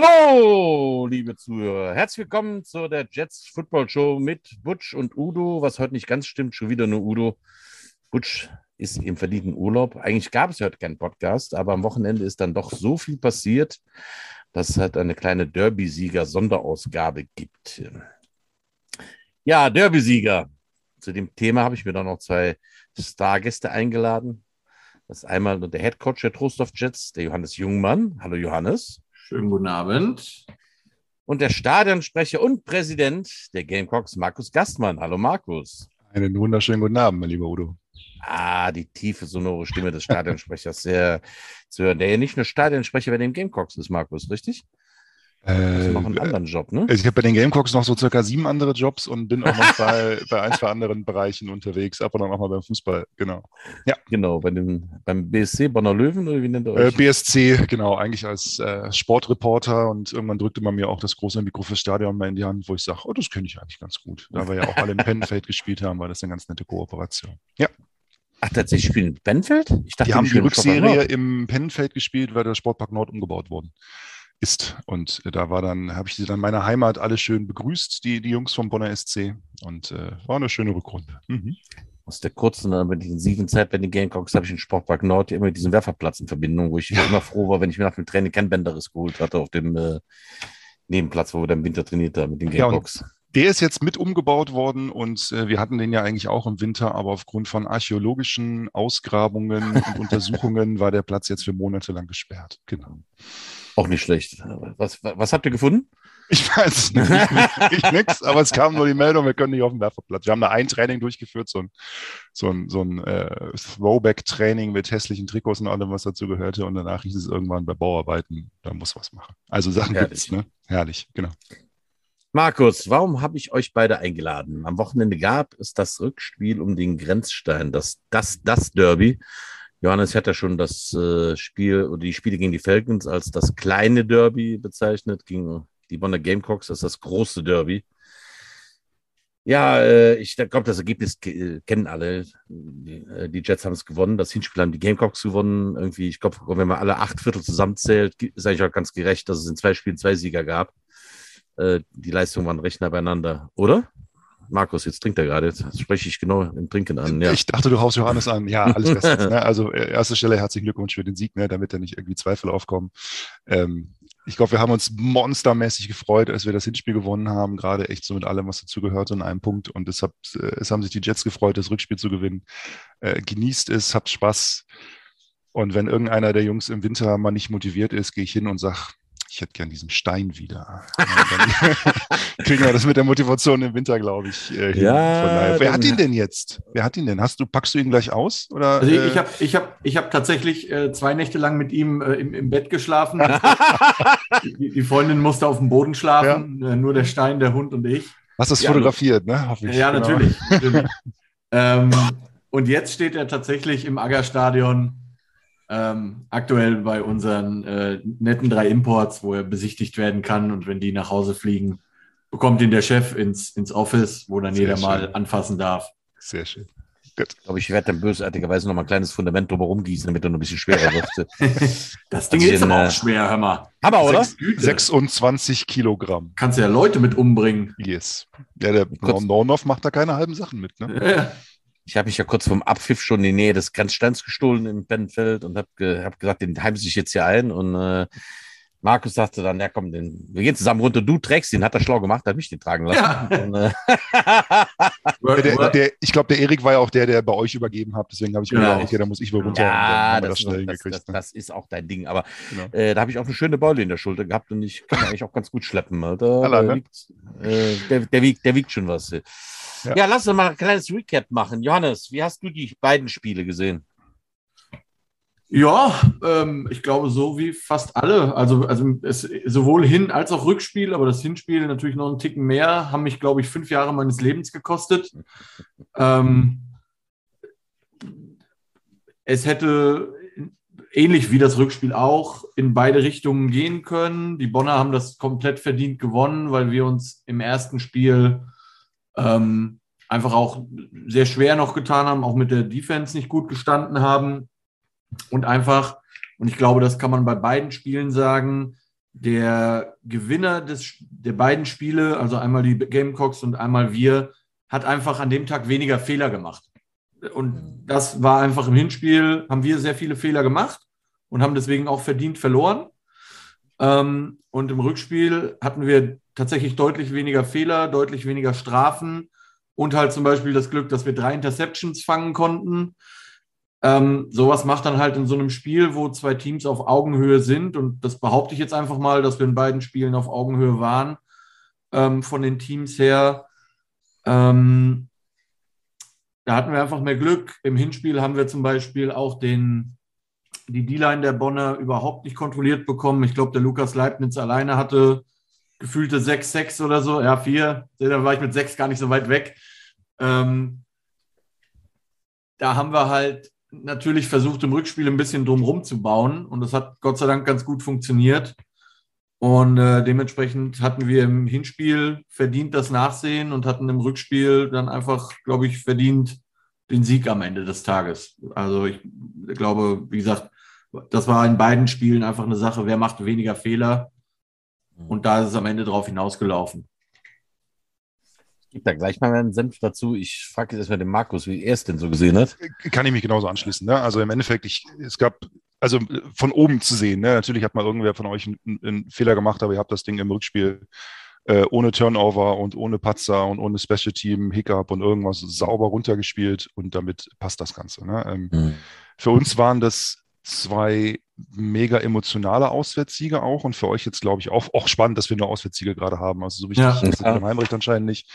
Hallo, liebe Zuhörer. Herzlich willkommen zu der Jets Football Show mit Butch und Udo. Was heute nicht ganz stimmt, schon wieder nur Udo. Butch ist im verdienten Urlaub. Eigentlich gab es heute keinen Podcast, aber am Wochenende ist dann doch so viel passiert, dass es halt eine kleine Derby-Sieger-Sonderausgabe gibt. Ja, Derby-Sieger. Zu dem Thema habe ich mir dann noch zwei Stargäste eingeladen. Das ist einmal der Head Coach der Trostorf Jets, der Johannes Jungmann. Hallo Johannes. Schönen guten Abend. Und der Stadionsprecher und Präsident der Gamecocks, Markus Gastmann. Hallo Markus. Einen wunderschönen guten Abend, mein lieber Udo. Ah, die tiefe, sonore Stimme des Stadionsprechers sehr zu hören. Der ja nicht nur Stadionsprecher bei den Gamecocks ist, Markus, richtig? Äh, noch einen anderen Job, ne? Ich habe bei den Gamecocks noch so circa sieben andere Jobs und bin auch noch bei, bei ein, zwei anderen Bereichen unterwegs, aber dann auch mal beim Fußball, genau. Ja. Genau, bei den, beim BSC Bonner Löwen oder wie nennt ihr Äh, euch? BSC, genau, eigentlich als äh, Sportreporter und irgendwann drückte man mir auch das große Mikro fürs Stadion mal in die Hand, wo ich sage, oh, das kenne ich eigentlich ganz gut. Da wir ja auch alle im Pennfeld gespielt haben, war das eine ganz nette Kooperation. Ja, Ach, tatsächlich spielen in Benfeld? Ich die haben die Rückserie im Pennfeld gespielt, weil der Sportpark Nord umgebaut worden ist. Und äh, da war dann, habe ich sie dann meine Heimat alle schön begrüßt, die, die Jungs vom Bonner SC. Und äh, war eine schöne Rückrunde. Mhm. Aus der kurzen, aber intensiven Zeit bei den Gamecocks habe ich in Sportpark Nord immer mit diesem Werferplatz in Verbindung, wo ich immer froh war, wenn ich mir nach dem Training kein Bänderes geholt hatte auf dem äh, Nebenplatz, wo wir dann im Winter trainiert haben mit den Ja, und- Gamecocks. Der ist jetzt mit umgebaut worden und äh, wir hatten den ja eigentlich auch im Winter, aber aufgrund von archäologischen Ausgrabungen und Untersuchungen war der Platz jetzt für Monate lang gesperrt. Genau. Auch nicht schlecht. Was, was habt ihr gefunden? Ich weiß nicht, ich, nix, aber es kam nur die Meldung, wir können nicht auf dem Werferplatz. Wir haben da ein Training durchgeführt, so ein, so ein, so ein äh, Throwback-Training mit hässlichen Trikots und allem, was dazu gehörte. Und danach hieß es irgendwann bei Bauarbeiten, da muss was machen. Also Sachen Herrlich. gibt's, ne? Herrlich, genau. Markus, warum habe ich euch beide eingeladen? Am Wochenende gab es das Rückspiel um den Grenzstein, das, das, das Derby. Johannes hat ja schon das äh, Spiel oder die Spiele gegen die Falcons als das kleine Derby bezeichnet, gegen die Bonner Gamecocks als das große Derby. Ja, äh, ich glaube, das Ergebnis kennen alle. Die, äh, Jets haben es gewonnen, das Hinspiel haben die Gamecocks gewonnen. Irgendwie, ich glaube, wenn man alle acht Viertel zusammenzählt, ist eigentlich auch ganz gerecht, dass es in zwei Spielen zwei Sieger gab die Leistungen waren recht nah beieinander, oder? Markus, jetzt trinkt er gerade. Jetzt spreche ich genau im Trinken an. Ja. Ich dachte, du haust Johannes an. Ja, alles bestens. ne? Also äh, erste Stelle herzlichen Glückwunsch für den Sieg, ne? damit da nicht irgendwie Zweifel aufkommen. Ähm, ich glaube, wir haben uns monstermäßig gefreut, als wir das Hinspiel gewonnen haben, gerade echt so mit allem, was dazugehört in einem Punkt. Und deshalb, äh, es haben sich die Jets gefreut, das Rückspiel zu gewinnen. Äh, genießt es, habt Spaß. Und wenn irgendeiner der Jungs im Winter mal nicht motiviert ist, gehe ich hin und sage, ich hätte gern diesen Stein wieder. Ja, kriegen wir das mit der Motivation im Winter, glaube ich, äh. Ja. Wer hat ihn denn jetzt? Wer hat ihn denn? Hast du, packst du ihn gleich aus? Oder, Also ich, äh, ich habe ich hab, ich hab tatsächlich äh, zwei Nächte lang mit ihm äh, im, im Bett geschlafen. die, die Freundin musste auf dem Boden schlafen, äh, nur der Stein, der Hund und ich. hast das Ja, fotografiert, ne? Hoffe ich. Ja, Genau. natürlich. natürlich. ähm, und jetzt steht er tatsächlich im Aggerstadion, ähm, aktuell bei unseren äh, netten drei Imports, wo er besichtigt werden kann. Und wenn die nach Hause fliegen, bekommt ihn der Chef ins, ins Office, wo dann Sehr jeder mal schön. anfassen darf. Sehr schön. Ich glaube, ich werde dann bösartigerweise noch mal ein kleines Fundament drumherum gießen, damit er noch ein bisschen schwerer wird. Das Ding Also ist aber äh, auch schwer, hör mal. Aber, oder? Güte. 26 Kilogramm. Kannst ja Leute mit umbringen. Yes. Ja, der Kurz- Nornoff macht da keine halben Sachen mit, ne? Ja. Ich habe mich ja kurz vom Abpfiff schon in die Nähe des Grenzsteins gestohlen im Bennfeld und habe ge hab gesagt, den heimse ich jetzt hier ein. Und äh, Markus sagte dann, ja komm, den, wir gehen zusammen runter, du trägst ihn, hat er schlau gemacht, hat mich den tragen lassen. Ja. Und, äh, Ja, der, der, ich glaube, der Erik war ja auch der, der bei euch übergeben hat. Deswegen habe ich mir Genau. gedacht, okay, da muss ich wohl runter. ja, haben wir das, das schnell das, das, hingekriegt. ne? das ist auch dein Ding. Aber Genau. äh, da habe ich auch eine schöne Beule in der Schulter gehabt und ich kann eigentlich auch ganz gut schleppen. Alter. Alla, der, ne? wiegt, äh, der, der, wiegt, der wiegt schon was. Ja. Ja. lass uns mal ein kleines Recap machen. Johannes, wie hast du die beiden Spiele gesehen? Ja, ähm, ich glaube, so wie fast alle. Also, also es, sowohl Hin- als auch Rückspiel, aber das Hinspiel natürlich noch einen Ticken mehr, haben mich, glaube ich, fünf Jahre meines Lebens gekostet. Ähm, es hätte ähnlich wie das Rückspiel auch in beide Richtungen gehen können. Die Bonner haben das komplett verdient gewonnen, weil wir uns im ersten Spiel ähm, einfach auch sehr schwer noch getan haben, auch mit der Defense nicht gut gestanden haben und einfach, und ich glaube, das kann man bei beiden Spielen sagen, der Gewinner des, der beiden Spiele, also einmal die Gamecocks und einmal wir, hat einfach an dem Tag weniger Fehler gemacht. Und das war einfach im Hinspiel, haben wir sehr viele Fehler gemacht und haben deswegen auch verdient verloren. Ähm, und im Rückspiel hatten wir tatsächlich deutlich weniger Fehler, deutlich weniger Strafen und halt zum Beispiel das Glück, dass wir drei Interceptions fangen konnten. Ähm, sowas macht dann halt in so einem Spiel, wo zwei Teams auf Augenhöhe sind, und das behaupte ich jetzt einfach mal, dass wir in beiden Spielen auf Augenhöhe waren, ähm, von den Teams her. Ähm, da hatten wir einfach mehr Glück. Im Hinspiel haben wir zum Beispiel auch den, die D-Line der Bonner überhaupt nicht kontrolliert bekommen. Ich glaube, der Lukas Leibniz alleine hatte gefühlte 6-6 oder so. Ja, 4. Da war ich mit 6 gar nicht so weit weg. Ähm, da haben wir halt natürlich versucht, im Rückspiel ein bisschen drumherum zu bauen. Und das hat Gott sei Dank ganz gut funktioniert. Und äh, dementsprechend hatten wir im Hinspiel verdient das Nachsehen und hatten im Rückspiel dann einfach, glaube ich, verdient den Sieg am Ende des Tages. Also ich glaube, wie gesagt, das war in beiden Spielen einfach eine Sache, wer macht weniger Fehler. Und da ist es am Ende drauf hinausgelaufen. Ich gebe da gleich mal einen Senf dazu. Ich frage jetzt erstmal den Markus, wie er es denn so gesehen hat. Kann ich mich genauso anschließen. Ne? Also im Endeffekt, ich, es gab, also von oben zu sehen, ne? natürlich hat mal irgendwer von euch einen, einen Fehler gemacht, aber ihr habt das Ding im Rückspiel äh, ohne Turnover und ohne Patzer und ohne Special Team, Hiccup und irgendwas sauber runtergespielt und damit passt das Ganze. Ne? Ähm, mhm. Für uns waren das zwei mega emotionale Auswärtssiege auch und für euch jetzt, glaube ich, auch, auch spannend, dass wir nur Auswärtssiege gerade haben. Also so wichtig ja, ist ja. Heimrecht anscheinend nicht.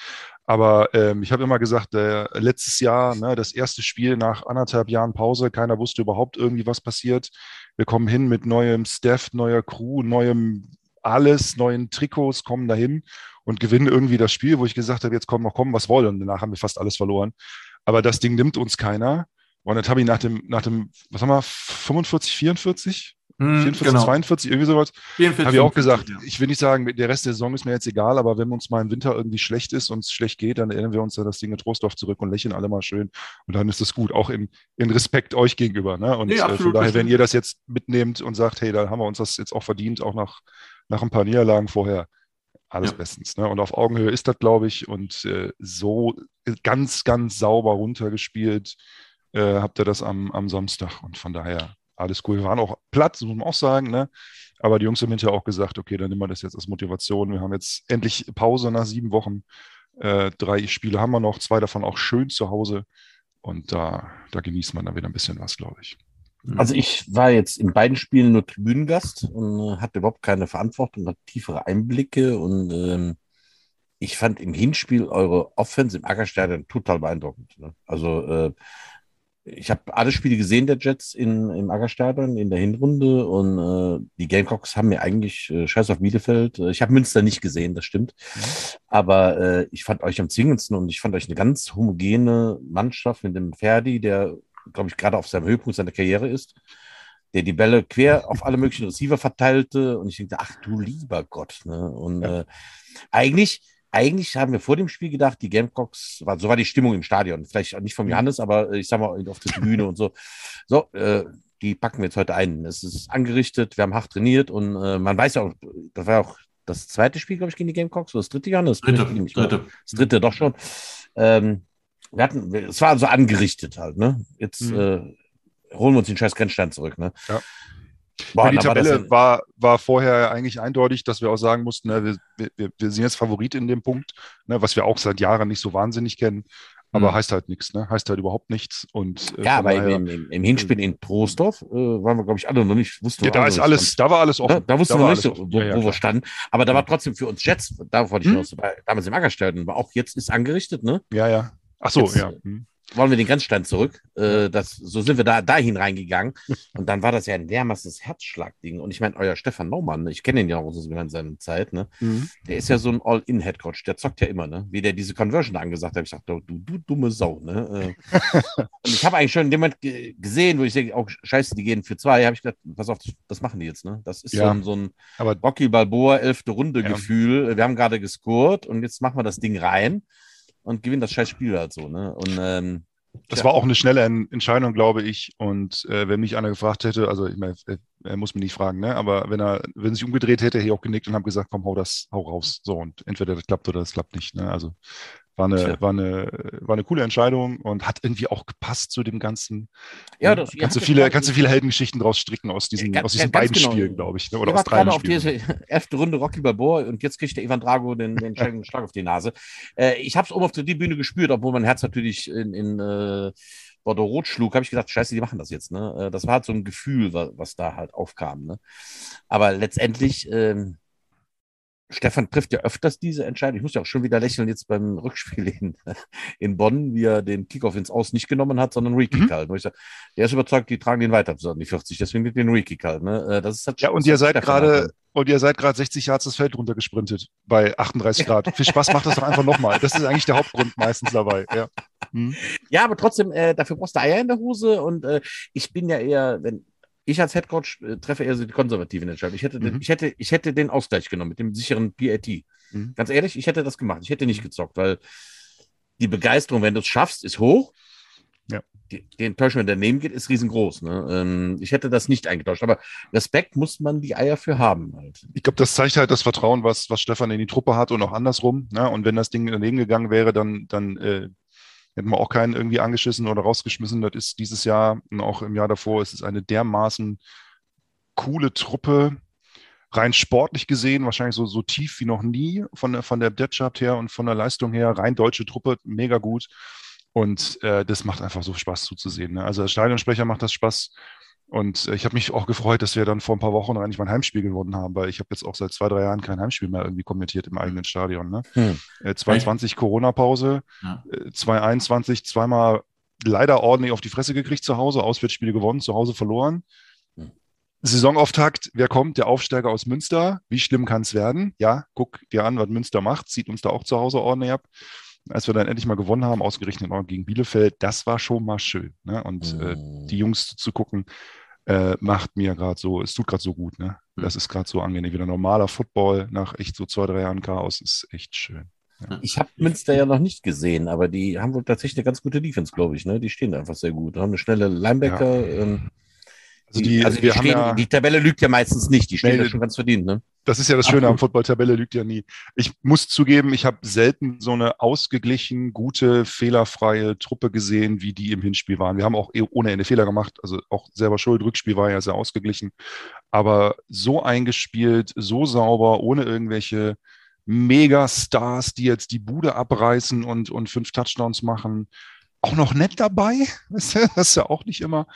Aber ähm, ich habe immer gesagt, äh, letztes Jahr, ne, das erste Spiel nach anderthalb Jahren Pause, keiner wusste überhaupt irgendwie, was passiert. Wir kommen hin mit neuem Staff, neuer Crew, neuem alles, neuen Trikots, kommen dahin und gewinnen irgendwie das Spiel, wo ich gesagt habe, jetzt kommen noch kommen, was wollen. Und danach haben wir fast alles verloren. Aber das Ding nimmt uns keiner. Und dann habe ich nach dem, nach dem, was haben wir, 45, 44? 44, genau. 42, irgendwie sowas. Habe ich auch gesagt, ja. ich will nicht sagen, der Rest der Saison ist mir jetzt egal, aber wenn uns mal im Winter irgendwie schlecht ist und es schlecht geht, dann erinnern wir uns an das Ding in Trostdorf zurück und lächeln alle mal schön. Und dann ist das gut, auch in, in Respekt euch gegenüber. Ne? Und nee, äh, von daher, wenn ihr das jetzt mitnehmt und sagt, hey, da haben wir uns das jetzt auch verdient, auch nach, nach ein paar Niederlagen vorher, alles ja. bestens. Ne? Und auf Augenhöhe ist das, glaube ich, und äh, so ganz, ganz sauber runtergespielt äh, habt ihr das am, am Samstag. Und von daher alles cool. Wir waren auch platt, muss man auch sagen. Ne? Aber die Jungs haben hinterher auch gesagt, okay, dann nehmen wir das jetzt als Motivation. Wir haben jetzt endlich Pause nach sieben Wochen. Äh, drei Spiele haben wir noch, zwei davon auch schön zu Hause. Und da, da genießt man dann wieder ein bisschen was, glaube ich. Mhm. Also ich war jetzt in beiden Spielen nur Tribünengast und hatte überhaupt keine Verantwortung, hatte tiefere Einblicke und ähm, ich fand im Hinspiel eure Offense im Ackerstadion total beeindruckend. Ne? Also äh, ich habe alle Spiele gesehen der Jets in, im Aggerstadion in der Hinrunde und äh, die Gamecocks haben mir eigentlich äh, Scheiß auf Bielefeld. Äh, ich habe Münster nicht gesehen, das stimmt. Mhm. Aber äh, ich fand euch am zwingendsten und ich fand euch eine ganz homogene Mannschaft mit dem Ferdi, der, glaube ich, gerade auf seinem Höhepunkt seiner Karriere ist, der die Bälle quer auf alle möglichen Receiver verteilte und ich dachte, ach du lieber Gott. Ne? Und ja. äh, eigentlich eigentlich haben wir vor dem Spiel gedacht, die Gamecocks, war, so war die Stimmung im Stadion. Vielleicht nicht vom mhm. Johannes, aber äh, ich sag mal auf der Tribüne und so. So, äh, die packen wir jetzt heute ein. Es ist angerichtet, wir haben hart trainiert und äh, man weiß ja auch, das war auch das zweite Spiel, glaube ich, gegen die Gamecocks, oder das dritte Johannes? Dritte, dritte. Das dritte doch schon. Ähm, wir hatten, es war so angerichtet halt, ne? Jetzt mhm. äh, holen wir uns den scheiß Grenzstand zurück, ne? Ja. Boah, die Tabelle war, war, war, vorher eigentlich eindeutig, dass wir auch sagen mussten, ne, wir, wir, wir, sind jetzt Favorit in dem Punkt, ne, was wir auch seit Jahren nicht so wahnsinnig kennen. Aber mhm. heißt halt nichts, ne? Heißt halt überhaupt nichts. Und, äh, ja, aber daher, im, im, im, Hinspiel in Trostorf äh, waren wir, glaube ich, alle noch nicht, wussten Ja, da ist alles, da war alles offen. Da, da wussten wir nicht, wo, ja, ja, wo wir standen. Aber da war trotzdem für uns Jets, da wollte ich mhm. noch so, damals im Ackerstadion, aber auch jetzt ist angerichtet, ne? Ja, ja. Ach so, jetzt, ja. Mhm wollen wir den Grenzstein zurück. Äh, das, so sind wir da dahin reingegangen. Und dann war das ja ein dermaßes Herzschlagding. Und ich meine, euer Stefan Naumann, ich kenne ihn ja auch in seiner Zeit, ne? Mhm. Der ist ja so ein All-In-Headcoach, der zockt ja immer, ne? Wie der diese Conversion angesagt hat. Ich dachte, du, du dumme Sau, ne? Äh, und ich habe eigentlich schon in dem Moment gesehen, wo ich denke, oh, scheiße, die gehen für zwei, habe ich gedacht, pass auf, das machen die jetzt, ne? Das ist ja. so ein, so ein Aber, Rocky Balboa, elfte Runde ja. Wir haben gerade gescored und jetzt machen wir das Ding rein und gewinnen das scheiß Spiel halt so, ne? Und ähm, Das Ja. war auch eine schnelle En- Entscheidung, glaube ich. Und äh, wenn mich einer gefragt hätte, also ich meine, er, er muss mich nicht fragen, ne? aber wenn er, wenn er sich umgedreht hätte, hätte ich auch genickt und habe gesagt, komm, hau das, hau raus. So, und entweder das klappt oder das klappt nicht. Ne? Also war eine, war, eine, war eine coole Entscheidung und hat irgendwie auch gepasst zu dem Ganzen. Ja, Ne? das- ihr kannst du viele, kannst du viele Heldengeschichten draus stricken aus diesen, Ganz- aus diesen beiden genau. Spielen, glaube ich. Ne? Oder aus wart drei gerade auf Spielen. diese elfte Runde Rocky Balboa und jetzt kriegt der Ivan Drago den, den Schlag Schlag auf die Nase. Äh, ich habe es oben auf der Bühne gespürt, obwohl mein Herz natürlich in, in äh, Bordeaux Rot schlug, habe ich gedacht, scheiße, die machen das jetzt. Ne? Äh, Das war halt so ein Gefühl, was, was da halt aufkam. Ne? Aber letztendlich, ähm, Stefan trifft ja öfters diese Entscheidung. Ich muss ja auch schon wieder lächeln jetzt beim Rückspiel in, in Bonn, wie er den Kickoff ins Aus nicht genommen hat, sondern Rekick Mhm. halt. Sag, der ist überzeugt, die tragen den weiter die 40, deswegen wird den Rekick halt. Ne? Äh, Das ist halt Ja, und ihr seid gerade halt. und ihr seid gerade 60 Yards das Feld runtergesprintet bei 38 Grad. Viel Spaß macht das doch einfach nochmal. Das ist eigentlich der Hauptgrund meistens dabei. Ja. Hm. Ja, aber trotzdem, äh, dafür brauchst du Eier in der Hose und äh, ich bin ja eher, wenn ich als Headcoach äh, treffe eher so die konservativen Entscheidungen. Ich hätte, den, Mhm. ich, hätte, ich hätte den Ausgleich genommen mit dem sicheren PAT. Mhm. Ganz ehrlich, ich hätte das gemacht. Ich hätte nicht gezockt, weil die Begeisterung, wenn du es schaffst, ist hoch. Ja. Die, die Enttäuschung, wenn daneben geht, ist riesengroß. Ne? Ähm, ich hätte das nicht eingetauscht. Aber Respekt muss man die Eier für haben. Halt. Ich glaube, das zeigt halt das Vertrauen, was, was Stefan in die Truppe hat und auch andersrum. Ne? Und wenn das Ding daneben gegangen wäre, dann, dann äh, hätten wir auch keinen irgendwie angeschissen oder rausgeschmissen. Das ist dieses Jahr und auch im Jahr davor ist es eine dermaßen coole Truppe. Rein sportlich gesehen, wahrscheinlich so, so tief wie noch nie von der, von der Depth her und von der Leistung her. Rein deutsche Truppe, mega gut. Und äh, das macht einfach so Spaß zuzusehen. Ne? Also als Stadionsprecher macht das Spaß. Und äh, ich habe mich auch gefreut, dass wir dann vor ein paar Wochen eigentlich mal ein Heimspiel gewonnen haben, weil ich habe jetzt auch seit zwei, drei Jahren kein Heimspiel mehr irgendwie kommentiert im eigenen Stadion. Ne? Hm. Äh, 2020 Corona-Pause, Ja. äh, 2021 zweimal leider ordentlich auf die Fresse gekriegt zu Hause, Auswärtsspiele gewonnen, zu Hause verloren. Hm. Saisonauftakt, wer kommt? Der Aufsteiger aus Münster. Wie schlimm kann es werden? Ja, guck dir an, was Münster macht, zieht uns da auch zu Hause ordentlich ab. Als wir dann endlich mal gewonnen haben, ausgerechnet gegen Bielefeld, das war schon mal schön. Ne? Und äh, Hm. die Jungs zu gucken, äh, macht mir gerade so, es tut gerade so gut. Ne? Hm. Das ist gerade so angenehm. Wieder normaler Football nach echt so zwei, drei Jahren Chaos ist echt schön. Ich habe Münster ja noch nicht gesehen, aber die haben wohl tatsächlich eine ganz gute Defense, glaube ich. Ne? Die stehen einfach sehr gut. Haben eine schnelle Linebacker. Ähm, Also die, also die, stehen, ja, die Tabelle lügt ja meistens nicht. Die stehen Nee, ja schon ganz verdient. Ne? das ist ja das Schöne am Absolut. Football-Tabelle, lügt ja nie. Ich muss zugeben, ich habe selten so eine ausgeglichen, gute, fehlerfreie Truppe gesehen, wie die im Hinspiel waren. Wir haben auch eh ohne Ende Fehler gemacht, also auch selber schuld. Rückspiel war ja sehr ausgeglichen, aber so eingespielt, so sauber, ohne irgendwelche Megastars, die jetzt die Bude abreißen und, und fünf Touchdowns machen. Auch noch nett dabei, das ist ja auch nicht immer.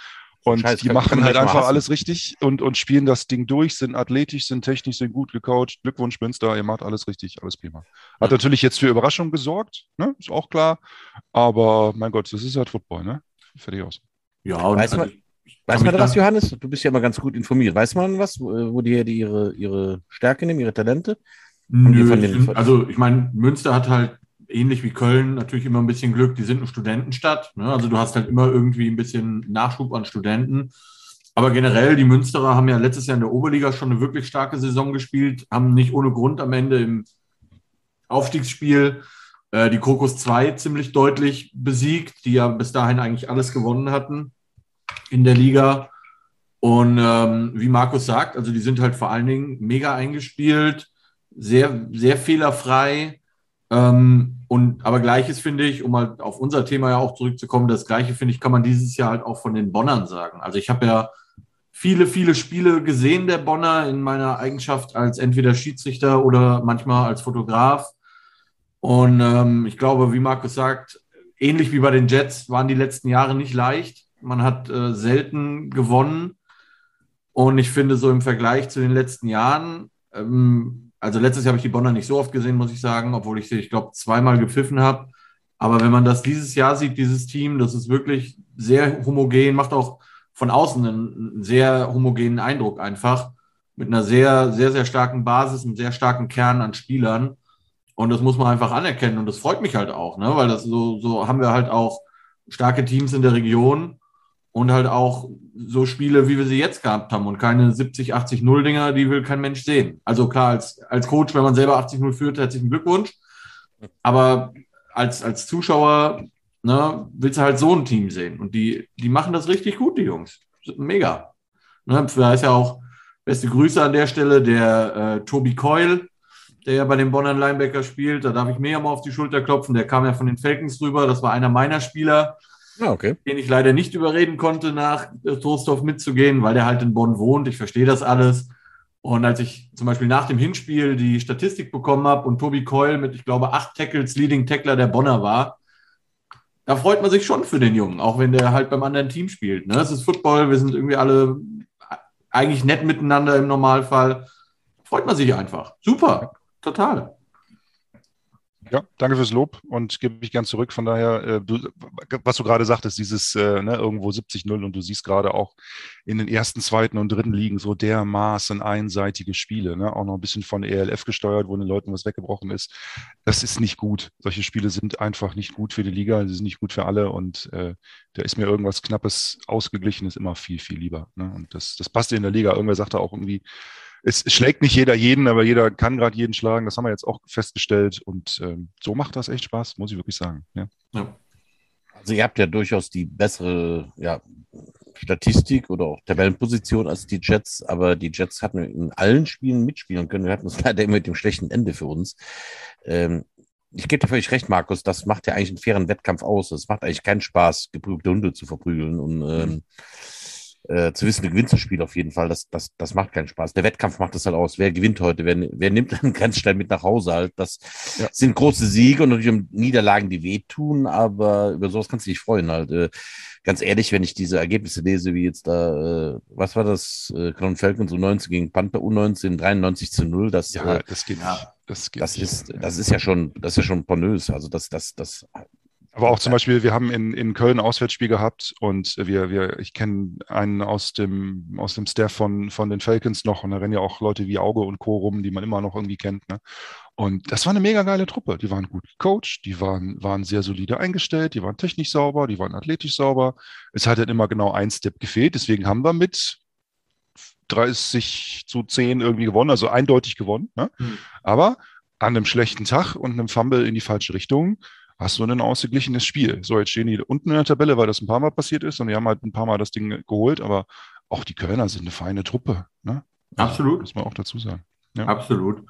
Und Scheiß die machen halt mal einfach hassen. alles richtig und, und spielen das Ding durch, sind athletisch, sind technisch, sind gut gecoacht. Glückwunsch, Münster, ihr macht alles richtig, alles prima. Hat Ja. natürlich jetzt für Überraschung gesorgt, ne? ist auch klar. Aber mein Gott, das ist halt Football, ne? Fertig aus. Ja, und Weiß man- also, Weiß man mich was, da- Johannes? Du bist ja immer ganz gut informiert. Weiß man was, wo die, die ihre, ihre Stärke nehmen, ihre Talente? Nö, den- find- also ich meine, Münster hat halt ähnlich wie Köln natürlich immer ein bisschen Glück. Die sind eine Studentenstadt. Ne? Also du hast halt immer irgendwie ein bisschen Nachschub an Studenten. Aber generell, die Münsterer haben ja letztes Jahr in der Oberliga schon eine wirklich starke Saison gespielt, haben nicht ohne Grund am Ende im Aufstiegsspiel äh, die Krokus 2 ziemlich deutlich besiegt, die ja bis dahin eigentlich alles gewonnen hatten in der Liga. Und ähm, wie Markus sagt, also die sind halt vor allen Dingen mega eingespielt, sehr, sehr fehlerfrei. Ähm, und aber gleiches finde ich, um halt auf unser Thema ja auch zurückzukommen, das gleiche finde ich, kann man dieses Jahr halt auch von den Bonnern sagen. Also ich habe ja viele, viele Spiele gesehen der Bonner in meiner Eigenschaft als entweder Schiedsrichter oder manchmal als Fotograf. Und ähm, ich glaube, wie Markus sagt, ähnlich wie bei den Jets waren die letzten Jahre nicht leicht. Man hat äh, selten gewonnen. Und ich finde, so im Vergleich zu den letzten Jahren, ähm, also letztes Jahr habe ich die Bonner nicht so oft gesehen, muss ich sagen, obwohl ich sie, ich glaube, zweimal gepfiffen habe. Aber wenn man das dieses Jahr sieht, dieses Team, das ist wirklich sehr homogen, macht auch von außen einen, sehr homogenen Eindruck einfach. Mit einer sehr, sehr, sehr starken Basis, einem sehr starken Kern an Spielern. Und das muss man einfach anerkennen. Und das freut mich halt auch, ne? weil das so, so haben wir halt auch starke Teams in der Region und halt auch so Spiele, wie wir sie jetzt gehabt haben und keine 70, 80, 0 Dinger, die will kein Mensch sehen. Also klar, als, als Coach, wenn man selber 80, 0 führt, herzlichen Glückwunsch. Aber als, als Zuschauer ne, willst du halt so ein Team sehen. Und die, die machen das richtig gut, die Jungs. Mega. Ne, da ist ja auch beste Grüße an der Stelle, der äh, Tobi Coyle, der ja bei den Bonner Linebacker spielt. Da darf ich mir ja mal auf die Schulter klopfen. Der kam ja von den Falcons rüber. Das war einer meiner Spieler, Ja, okay. den ich leider nicht überreden konnte, nach Troisdorf mitzugehen, weil der halt in Bonn wohnt. Ich verstehe das alles. Und als ich zum Beispiel nach dem Hinspiel die Statistik bekommen habe und Tobi Coyle mit, ich glaube, acht Tackles Leading Tackler der Bonner war, da freut man sich schon für den Jungen, auch wenn der halt beim anderen Team spielt. Ne? Es ist Football, wir sind irgendwie alle eigentlich nett miteinander im Normalfall. Freut man sich einfach. Super, total. Ja, danke fürs Lob und gebe mich gern zurück. Von daher, äh, du, was du gerade sagtest, dieses äh, ne, irgendwo 70-0 und du siehst gerade auch in den ersten, zweiten und dritten Ligen so dermaßen einseitige Spiele, ne? auch noch ein bisschen von ELF gesteuert, wo den Leuten was weggebrochen ist. Das ist nicht gut. Solche Spiele sind einfach nicht gut für die Liga, sie sind nicht gut für alle und äh, da ist mir irgendwas Knappes, Ausgeglichenes immer viel, viel lieber. Ne? Und das, das passt in der Liga. Irgendwer sagte auch irgendwie, es schlägt nicht jeder jeden, aber jeder kann gerade jeden schlagen. Das haben wir jetzt auch festgestellt. Und ähm, so macht das echt Spaß, muss ich wirklich sagen. Ja. Ja. Also ihr habt ja durchaus die bessere ja, Statistik oder auch Tabellenposition als die Jets, aber die Jets hatten in allen Spielen mitspielen können. Wir hatten es leider immer mit dem schlechten Ende für uns. Ähm, ich gebe dir völlig recht, Markus, das macht ja eigentlich einen fairen Wettkampf aus. Es macht eigentlich keinen Spaß, geprügte Hunde zu verprügeln und ähm, äh, zu wissen, du gewinnst das Spiel auf jeden Fall. Das, das, das macht keinen Spaß. Der Wettkampf macht das halt aus. Wer gewinnt heute? Wer, wer nimmt einen Grenzstein mit nach Hause halt? Das Ja. sind große Siege und natürlich um Niederlagen, die wehtun, aber über sowas kannst du dich freuen halt. Äh, ganz ehrlich, wenn ich diese Ergebnisse lese, wie jetzt da, äh, was war das? Äh, Clown Falcons U19 gegen Panther U19, 93 zu 0, das, Ja, äh, das geht Ja. Das, geht das nicht. ist, das ist ja schon, das ist ja schon pornös. Also das, das, das, Aber auch zum Beispiel, wir haben in, in Köln ein Auswärtsspiel gehabt und wir, wir, ich kenne einen aus dem, aus dem Staff von, von den Falcons noch und da rennen ja auch Leute wie Auge und Co. rum, die man immer noch irgendwie kennt. Ne? Und das war eine mega geile Truppe. Die waren gut gecoacht, die waren, waren sehr solide eingestellt, die waren technisch sauber, die waren athletisch sauber. Es hat halt immer genau ein Step gefehlt, deswegen haben wir mit 30 zu 10 irgendwie gewonnen, also eindeutig gewonnen. Ne? Hm. Aber an einem schlechten Tag und einem Fumble in die falsche Richtung hast du ein ausgeglichenes Spiel. So, jetzt stehen die unten in der Tabelle, weil das ein paar Mal passiert ist und die haben halt ein paar Mal das Ding geholt, aber auch die Kölner sind eine feine Truppe. Ne? Absolut. Muss man auch dazu sagen. Absolut.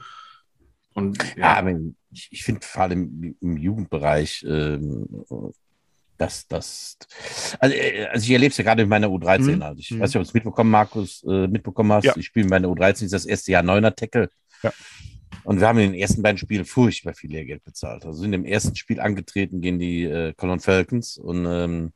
Und Ja, ja, aber ich, ich finde vor allem im Jugendbereich, ähm, dass das, also, äh, also ich erlebe es ja gerade in meiner U13 Mhm. halt. Ich Mhm. weiß nicht, ob du es mitbekommen, Markus, äh, mitbekommen hast. Ja. Ich spiele in meiner U13, das ist das erste Jahr neuner Tackle. Ja. Und wir haben in den ersten beiden Spielen furchtbar viel Lehrgeld bezahlt. Also sind im ersten Spiel angetreten gegen die äh, Cologne Falcons und ähm,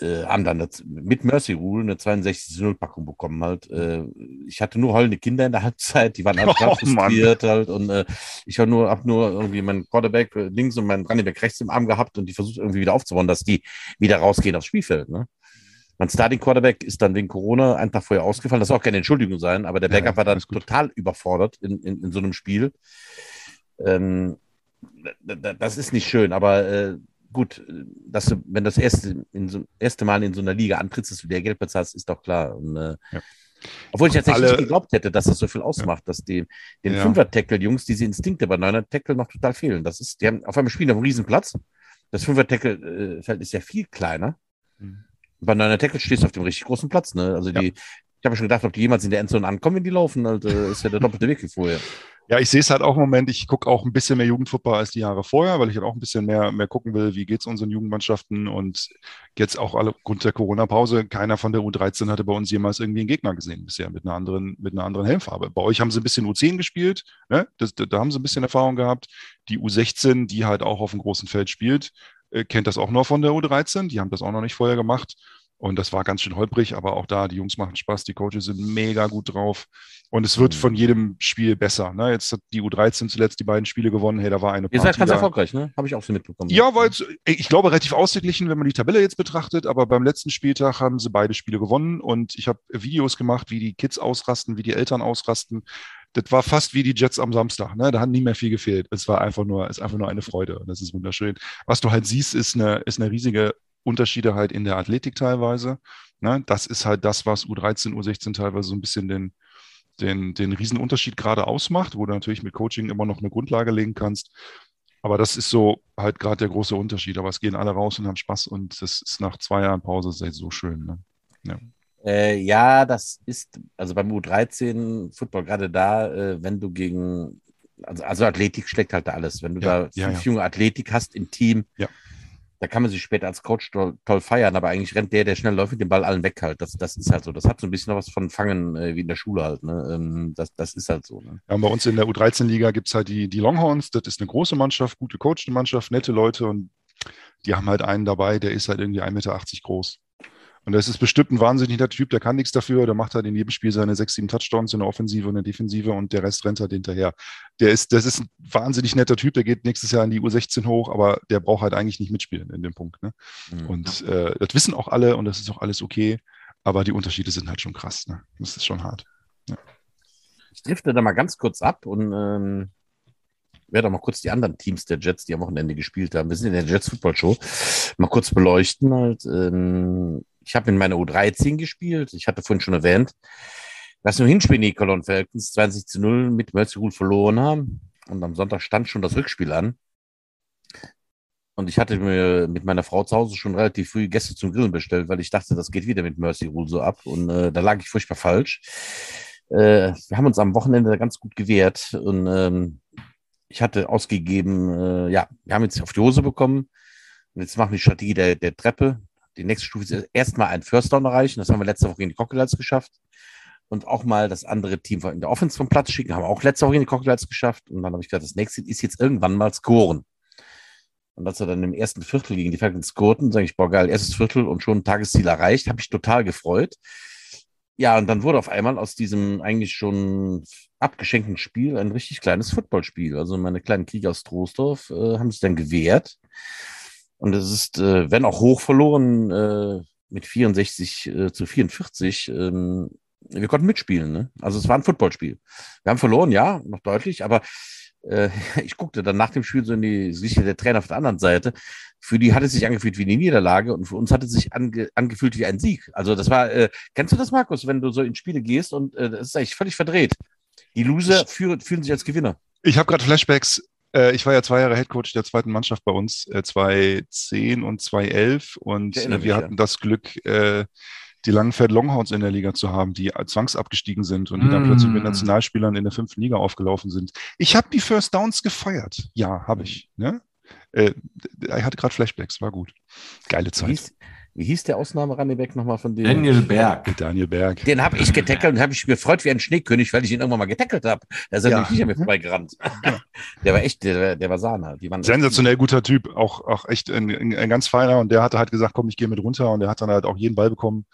äh, haben dann das, mit Mercy Rule eine 62-0-Packung bekommen halt. Äh, ich hatte nur heulende Kinder in der Halbzeit, die waren alle Oh, frustriert halt und äh, ich habe nur, hab nur irgendwie meinen Quarterback links und meinen Running Back rechts im Arm gehabt und die versucht irgendwie wieder aufzubauen, dass die wieder rausgehen aufs Spielfeld. Ne? Mein Starting Quarterback ist dann wegen Corona einen Tag vorher ausgefallen. Das soll auch keine Entschuldigung sein, aber der Ja, Backup war dann total überfordert in, in, in so einem Spiel. Ähm, da- da- das ist nicht schön, aber äh, gut, dass du, wenn das erste, in so, erste Mal in so einer Liga antrittst, dass du der Geld bezahlst, ist doch klar. Und, äh, Ja. Obwohl ich tatsächlich Alle- nicht geglaubt hätte, dass das so viel ausmacht, dass die, den Ja. Fünfer-Tackle-Jungs diese Instinkte bei Neuner-Tackle noch total fehlen. Das ist, die haben auf einmal spielen auf einem riesen Platz. Das Fünfer-Tackle-Feld ist ja viel kleiner. Mhm. Bei Neuner Tackle stehst du auf dem richtig großen Platz. Ne? Also die, ich habe schon gedacht, ob die jemals in der Endzone ankommen, wenn die laufen. Also, ist ja der doppelte Weg wie vorher. Ja, ich sehe es halt auch im Moment. Ich gucke auch ein bisschen mehr Jugendfußball als die Jahre vorher, weil ich halt auch ein bisschen mehr, mehr gucken will, wie geht es unseren Jugendmannschaften. Und jetzt auch alle, aufgrund der Corona-Pause, keiner von der U13 hatte bei uns jemals irgendwie einen Gegner gesehen bisher mit einer anderen, mit einer anderen Helmfarbe. Bei euch haben sie ein bisschen U10 gespielt, ne? das, da, da haben sie ein bisschen Erfahrung gehabt. Die U16, die halt auch auf dem großen Feld spielt, äh, kennt das auch nur von der U13. Die haben das auch noch nicht vorher gemacht. Und das war ganz schön holprig, aber auch da, die Jungs machen Spaß, die Coaches sind mega gut drauf. Und es wird Mhm. von jedem Spiel besser. Ne? Jetzt hat die U13 zuletzt die beiden Spiele gewonnen. Hey, da war eine Ihr seid ganz da. erfolgreich, ne? Habe ich auch so mitbekommen. Ja, weil ich glaube, relativ ausgeglichen, wenn man die Tabelle jetzt betrachtet, aber beim letzten Spieltag haben sie beide Spiele gewonnen und ich habe Videos gemacht, wie die Kids ausrasten, wie die Eltern ausrasten. Das war fast wie die Jets am Samstag, ne? Da hat nie mehr viel gefehlt. Es war einfach nur, ist einfach nur eine Freude und das ist wunderschön. Was du halt siehst, ist eine, ist eine riesige Unterschiede halt in der Athletik teilweise. Ne? Das ist halt das, was U13, U16 teilweise so ein bisschen den, den, den Riesenunterschied gerade ausmacht, wo du natürlich mit Coaching immer noch eine Grundlage legen kannst. Aber das ist so halt gerade der große Unterschied. Aber es gehen alle raus und haben Spaß und das ist nach zwei Jahren Pause echt so schön. Ne? Ja. Äh, ja, das ist, also beim U13 Football gerade da, äh, wenn du gegen, also, also Athletik schlägt halt da alles. Wenn du ja, da fünf ja, junge Athletik hast im Team, da kann man sich später als Coach toll, toll, feiern, aber eigentlich rennt der, der schnell läuft, mit dem Ball allen weg halt. Das, das ist halt so. Das hat so ein bisschen noch was von Fangen äh, wie in der Schule halt. Ne? Ähm, das, das ist halt so. Ne? Ja, bei uns in der U13-Liga gibt es halt die, die Longhorns. Das ist eine große Mannschaft, gute coachte Mannschaft, nette Leute und die haben halt einen dabei, der ist halt irgendwie 1,80 Meter groß. Und das ist bestimmt ein wahnsinnig netter Typ, der kann nichts dafür, der macht halt in jedem Spiel seine sechs, sieben Touchdowns in der Offensive und in der Defensive und der Rest rennt halt hinterher. Der ist, das ist ein wahnsinnig netter Typ, der geht nächstes Jahr in die U16 hoch, aber der braucht halt eigentlich nicht mitspielen in dem Punkt. Ne? Mhm. Und äh, das wissen auch alle und das ist auch alles okay, aber die Unterschiede sind halt schon krass. Ne? Das ist schon hart. Ja. Ich drifte da mal ganz kurz ab und ähm, werde auch mal kurz die anderen Teams der Jets, die am Wochenende gespielt haben. Wir sind in der Jets Football Show. Mal kurz beleuchten. Halt, ähm, ich habe in meiner U13 gespielt. Ich hatte vorhin schon erwähnt, dass wir im Hinspiel die Cologne Falcons 20 zu 0 mit Mercy Rule verloren haben. Und am Sonntag stand schon das Rückspiel an. Und ich hatte mir mit meiner Frau zu Hause schon relativ früh Gäste zum Grillen bestellt, weil ich dachte, das geht wieder mit Mercy Rule so ab. Und äh, da lag ich furchtbar falsch. Äh, wir haben uns am Wochenende ganz gut gewehrt. Und ähm, ich hatte ausgegeben, äh, ja, wir haben jetzt auf die Hose bekommen. Und jetzt machen wir die Strategie der, der Treppe. Die nächste Stufe ist erstmal ein First Down erreichen. Das haben wir letzte Woche in die Crocodiles geschafft. Und auch mal das andere Team in der Offense vom Platz schicken. Haben wir auch letzte Woche in die Crocodiles geschafft. Und dann habe ich gesagt, das nächste ist jetzt irgendwann mal scoren. Und als wir dann im ersten Viertel gegen die Falcons scorten, sage ich, boah, geil, erstes Viertel und schon ein Tagesziel erreicht, habe ich total gefreut. Ja, und dann wurde auf einmal aus diesem eigentlich schon abgeschenkten Spiel ein richtig kleines Footballspiel. Also meine kleinen Krieger aus Troisdorf äh, haben sich dann gewehrt. Und es ist, äh, wenn auch hoch verloren, äh, mit 64 äh, zu 44. Ähm, wir konnten mitspielen. Ne? Also es war ein Footballspiel. Wir haben verloren, ja, noch deutlich, aber äh, ich guckte dann nach dem Spiel so in die Sicht der Trainer auf der anderen Seite. Für die hat es sich angefühlt wie eine Niederlage und für uns hat es sich ange angefühlt wie ein Sieg. Also das war, äh, kennst du das, Markus, wenn du so in Spiele gehst und äh, das ist eigentlich völlig verdreht. Die Loser führen, fühlen sich als Gewinner. Ich habe gerade Flashbacks äh, ich war ja zwei Jahre Headcoach der zweiten Mannschaft bei uns, äh, 2010 und 2011. Und äh, wir mich, hatten ja. das Glück, äh, die Langenfeld Longhorns in der Liga zu haben, die zwangsabgestiegen sind und die mm. dann plötzlich mit mm. Nationalspielern in der fünften Liga aufgelaufen sind. Ich habe die First Downs gefeiert. Ja, habe ich. Ne? Äh, ich hatte gerade Flashbacks, war gut. Geile Zeit. Wie wie hieß der Ausnahme-Running nochmal von dem? Daniel Berg. Daniel Berg. Den habe ich getackelt und habe ich gefreut wie ein Schneekönig, weil ich ihn irgendwann mal getackelt habe. Da ist er ja. nicht an mir vorbeigerannt. der war echt, der, der war Sahne. Die waren Sensationell guter Typ, auch, auch echt ein, ein, ganz feiner. Und der hatte halt gesagt, komm, ich gehe mit runter. Und der hat dann halt auch jeden Ball bekommen.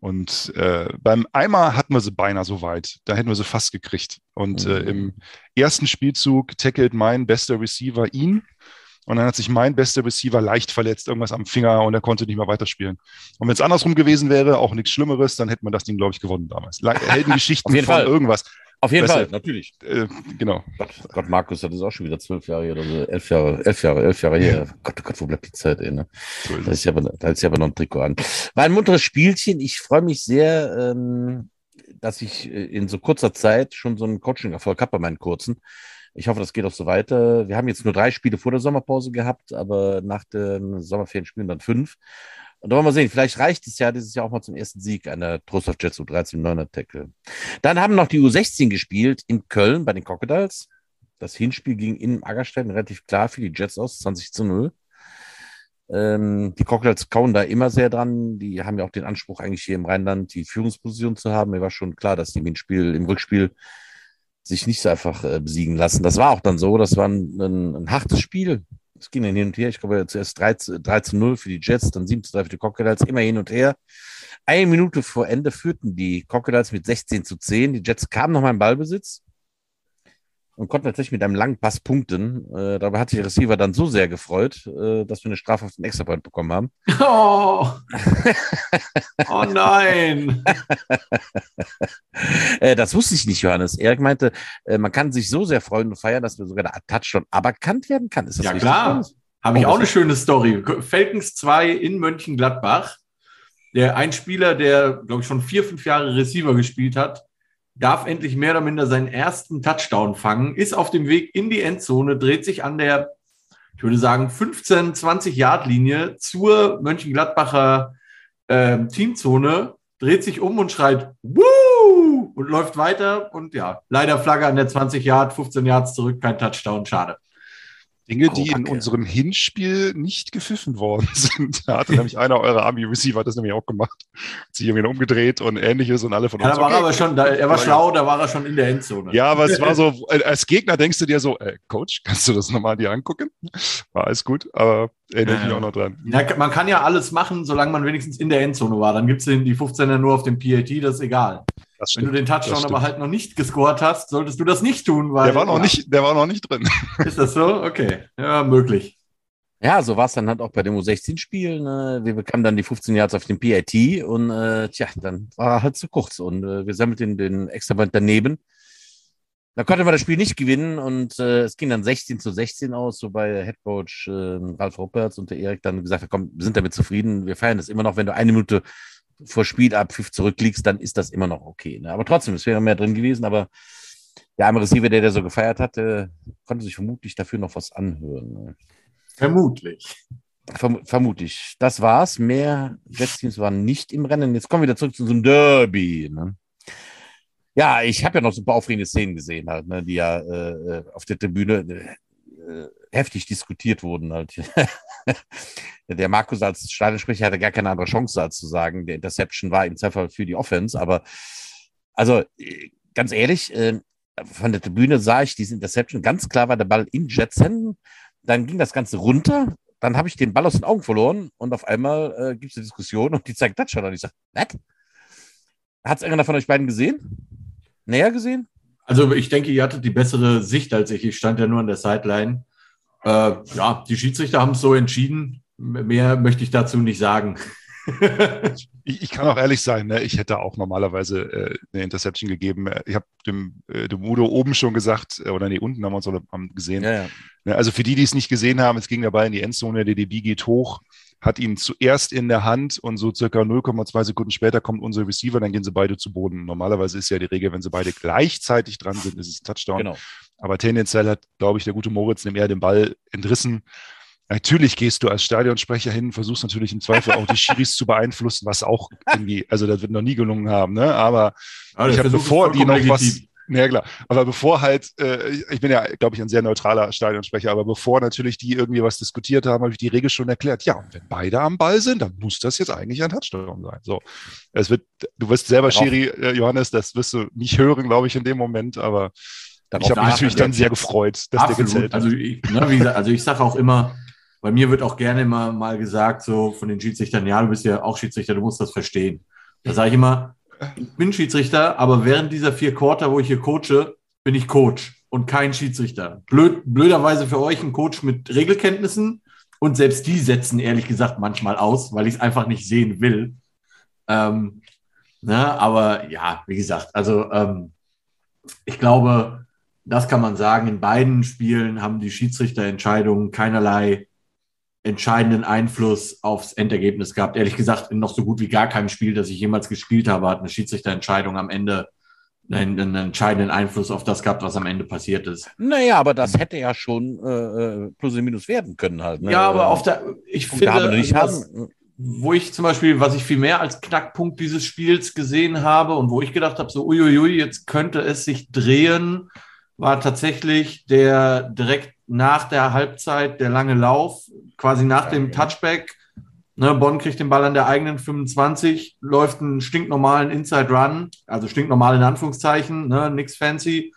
Und äh, beim Eimer hatten wir sie beinahe so weit. Da hätten wir sie fast gekriegt. Und äh, mhm. äh, im ersten Spielzug tackelt mein bester Receiver ihn. Und dann hat sich mein bester Receiver leicht verletzt, irgendwas am Finger und er konnte nicht mehr weiterspielen. Und wenn es andersrum gewesen wäre, auch nichts Schlimmeres, dann hätte man das Ding, glaube ich, gewonnen damals. Heldengeschichten von Fall. irgendwas. Auf jeden Fall, natürlich. Äh, genau. Gott, Gott, Markus, das ist auch schon wieder zwölf Jahre oder so, elf Jahre, elf Jahre, elf Jahre her. Gott, oh Gott, wo bleibt die Zeit, ey, ne? Da, ist ja aber, da ist ja aber noch ein Trikot an. War ein munteres Spielchen. Ich freue mich sehr, ähm, dass ich äh, in so kurzer Zeit schon so einen Coaching-Erfolg habe bei meinen kurzen. Ich hoffe, das geht auch so weiter. Wir haben jetzt nur drei Spiele vor der Sommerpause gehabt, aber nach den Sommerferien spielen dann fünf. Und da wollen wir sehen, vielleicht reicht es ja dieses Jahr auch mal zum ersten Sieg Trust of Jets U13 9er Tackle. Dann haben noch die U16 gespielt in Köln bei den Crocodiles. Das Hinspiel ging in Aggerstein relativ klar für die Jets aus, 20 zu 0. Ähm, die Crocodiles kauen da immer sehr dran. Die haben ja auch den Anspruch, eigentlich hier im Rheinland die Führungsposition zu haben. Mir war schon klar, dass die im Hinspiel, im Rückspiel sich nicht so einfach äh, besiegen lassen. Das war auch dann so. Das war ein, ein, ein hartes Spiel. Es ging dann hin und her. Ich glaube, zuerst 3, 3 zu 0 für die Jets, dann 7 zu 3 für die Crocodiles, immer hin und her. Eine Minute vor Ende führten die Crocodiles mit 16 zu 10. Die Jets kamen nochmal im Ballbesitz und konnten tatsächlich mit einem langen Pass punkten. Äh, dabei hat sich der Receiver dann so sehr gefreut, äh, dass wir eine Strafe auf den Extrapoint bekommen haben. Oh, oh nein! äh, das wusste ich nicht, Johannes. Erik meinte, äh, man kann sich so sehr freuen und feiern, dass wir sogar der Touchdown aberkannt werden kann. Ist das ja, richtig? klar. Habe ich auch eine schöne Story. Falcons 2 in Mönchengladbach. Der ein Spieler, der, glaube ich, schon vier, fünf Jahre Receiver gespielt hat, darf endlich mehr oder minder seinen ersten Touchdown fangen, ist auf dem Weg in die Endzone, dreht sich an der ich würde sagen, 15, 20 Yard Linie zur Mönchengladbacher äh, Teamzone, dreht sich um und schreit, Woo! und läuft weiter und ja, leider Flagge an der 20 Yard, 15 Yards zurück, kein Touchdown, schade. Dinge, die in unserem Hinspiel nicht gepfiffen worden sind. Da hatte nämlich einer eurer Army-Receiver das nämlich auch gemacht. Hat sich irgendwie umgedreht und ähnliches und alle von uns. Ja, da war okay, aber schon, da, er war schlau, da war er schon in der Endzone. Ja, aber es war so, äh, als Gegner denkst du dir so, ey, Coach, kannst du das nochmal dir angucken? War alles gut, aber erinnere ich mich auch noch dran. Ja, man kann ja alles machen, solange man wenigstens in der Endzone war. Dann gibt es die 15er nur auf dem PAT, das ist egal. Stimmt, Wenn du den Touchdown aber halt noch nicht gescored hast, solltest du das nicht tun, weil. Der war noch, ja, nicht, der war noch nicht drin. Ist das so? Okay. Ja, möglich. Ja, so war es dann halt auch bei dem U16-Spiel. Ne? Wir bekamen dann die 15 Yards auf dem PIT und äh, tja, dann war er halt zu kurz. Und äh, wir sammelten den Extraband daneben. Da konnte man das Spiel nicht gewinnen und äh, es ging dann 16 zu 16 aus, wobei Headcoach äh, Ralf Rupperts und der Erik dann gesagt haben, komm, wir sind damit zufrieden, wir feiern das immer noch, wenn du eine Minute vor Spielabpfiff zurückliegst, dann ist das immer noch okay. Ne? Aber trotzdem, es wäre mehr drin gewesen, aber der arme Receiver, der der so gefeiert hatte, konnte sich vermutlich dafür noch was anhören. Ne? Vermutlich. Verm vermutlich. Das war's. Mehr Jets-Teams waren nicht im Rennen. Jetzt kommen wir wieder zurück zu unserem Derby. Ne? Ja, ich habe ja noch super aufregende Szenen gesehen, halt, ne, die ja äh, auf der Tribüne äh, heftig diskutiert wurden. Halt. der Markus als Stadionsprecher hatte gar keine andere Chance, als zu sagen, der Interception war im Zweifel für die Offense. Aber also ganz ehrlich, äh, von der Tribüne sah ich diese Interception. Ganz klar war der Ball in Jets Händen. Dann ging das Ganze runter. Dann habe ich den Ball aus den Augen verloren und auf einmal äh, gibt es eine Diskussion und die zeigt Touchdown. Und ich sage, was? Hat es irgendeiner von euch beiden gesehen? Näher gesehen? Also ich denke, ihr hattet die bessere Sicht als ich. Ich stand ja nur an der Sideline. Äh, ja, die Schiedsrichter haben es so entschieden. Mehr möchte ich dazu nicht sagen. ich, ich, kann auch ehrlich sein, ne? ich hätte auch normalerweise äh, eine Interception gegeben. Ich habe dem, äh, dem Udo oben schon gesagt, äh, oder nee, unten haben wir uns haben gesehen. Ja, ja. Ne, also für die, die es nicht gesehen haben, es ging dabei in die Endzone, der DB geht hoch, hat ihn zuerst in der Hand und so circa 0,2 Sekunden später kommt unser Receiver, dann gehen sie beide zu Boden. Normalerweise ist ja die Regel, wenn sie beide gleichzeitig dran sind, ist es ein Touchdown. Genau. Aber tendenziell hat, glaube ich, der gute Moritz dem eher den Ball entrissen. Natürlich gehst du als Stadionsprecher hin, versuchst natürlich im Zweifel auch die Schiris zu beeinflussen, was auch irgendwie, also das wird noch nie gelungen haben, ne? Aber, Aber ich habe bevor die noch legitim. was, ja, klar. Aber bevor halt, äh, ich bin ja, glaube ich, ein sehr neutraler Stadionsprecher, aber bevor natürlich die irgendwie was diskutiert haben, habe ich die Regel schon erklärt. Ja, und wenn beide am Ball sind, dann muss das jetzt eigentlich ein Touchdown sein. So. Es wird, du wirst selber Darauf. Schiri, äh, Johannes, das wirst du nicht hören, glaube ich, in dem Moment, aber ich habe mich natürlich dann sehr gefreut, dass absolut. der gezählt hat. Also ich, ne, wie gesagt, also ich sage auch immer, bei mir wird auch gerne immer mal gesagt, so von den Schiedsrichtern, ja, du bist ja auch Schiedsrichter, du musst das verstehen. Da sage ich immer, ich bin Schiedsrichter, aber während dieser vier Quarter, wo ich hier coache, bin ich Coach und kein Schiedsrichter. Blöd, blöderweise für euch ein Coach mit Regelkenntnissen und selbst die setzen ehrlich gesagt manchmal aus, weil ich es einfach nicht sehen will. Ähm, ne, aber ja, wie gesagt, also ähm, ich glaube, das kann man sagen. In beiden Spielen haben die Schiedsrichterentscheidungen keinerlei entscheidenden Einfluss aufs Endergebnis gehabt. Ehrlich gesagt, in noch so gut wie gar keinem Spiel, das ich jemals gespielt habe, hat eine Schiedsrichterentscheidung am Ende einen, einen entscheidenden Einfluss auf das gehabt, was am Ende passiert ist. Naja, aber das hätte ja schon äh, plus und minus werden können halt. Ne? Ja, aber auf der, ich Punkte finde, nicht was, wo ich zum Beispiel, was ich viel mehr als Knackpunkt dieses Spiels gesehen habe und wo ich gedacht habe, so uiuiui, jetzt könnte es sich drehen, war tatsächlich der direkt nach der Halbzeit der lange Lauf, quasi nach dem Touchback. Ne, Bonn kriegt den Ball an der eigenen 25, läuft einen stinknormalen Inside Run, also stinknormal in Anführungszeichen, ne, nix fancy.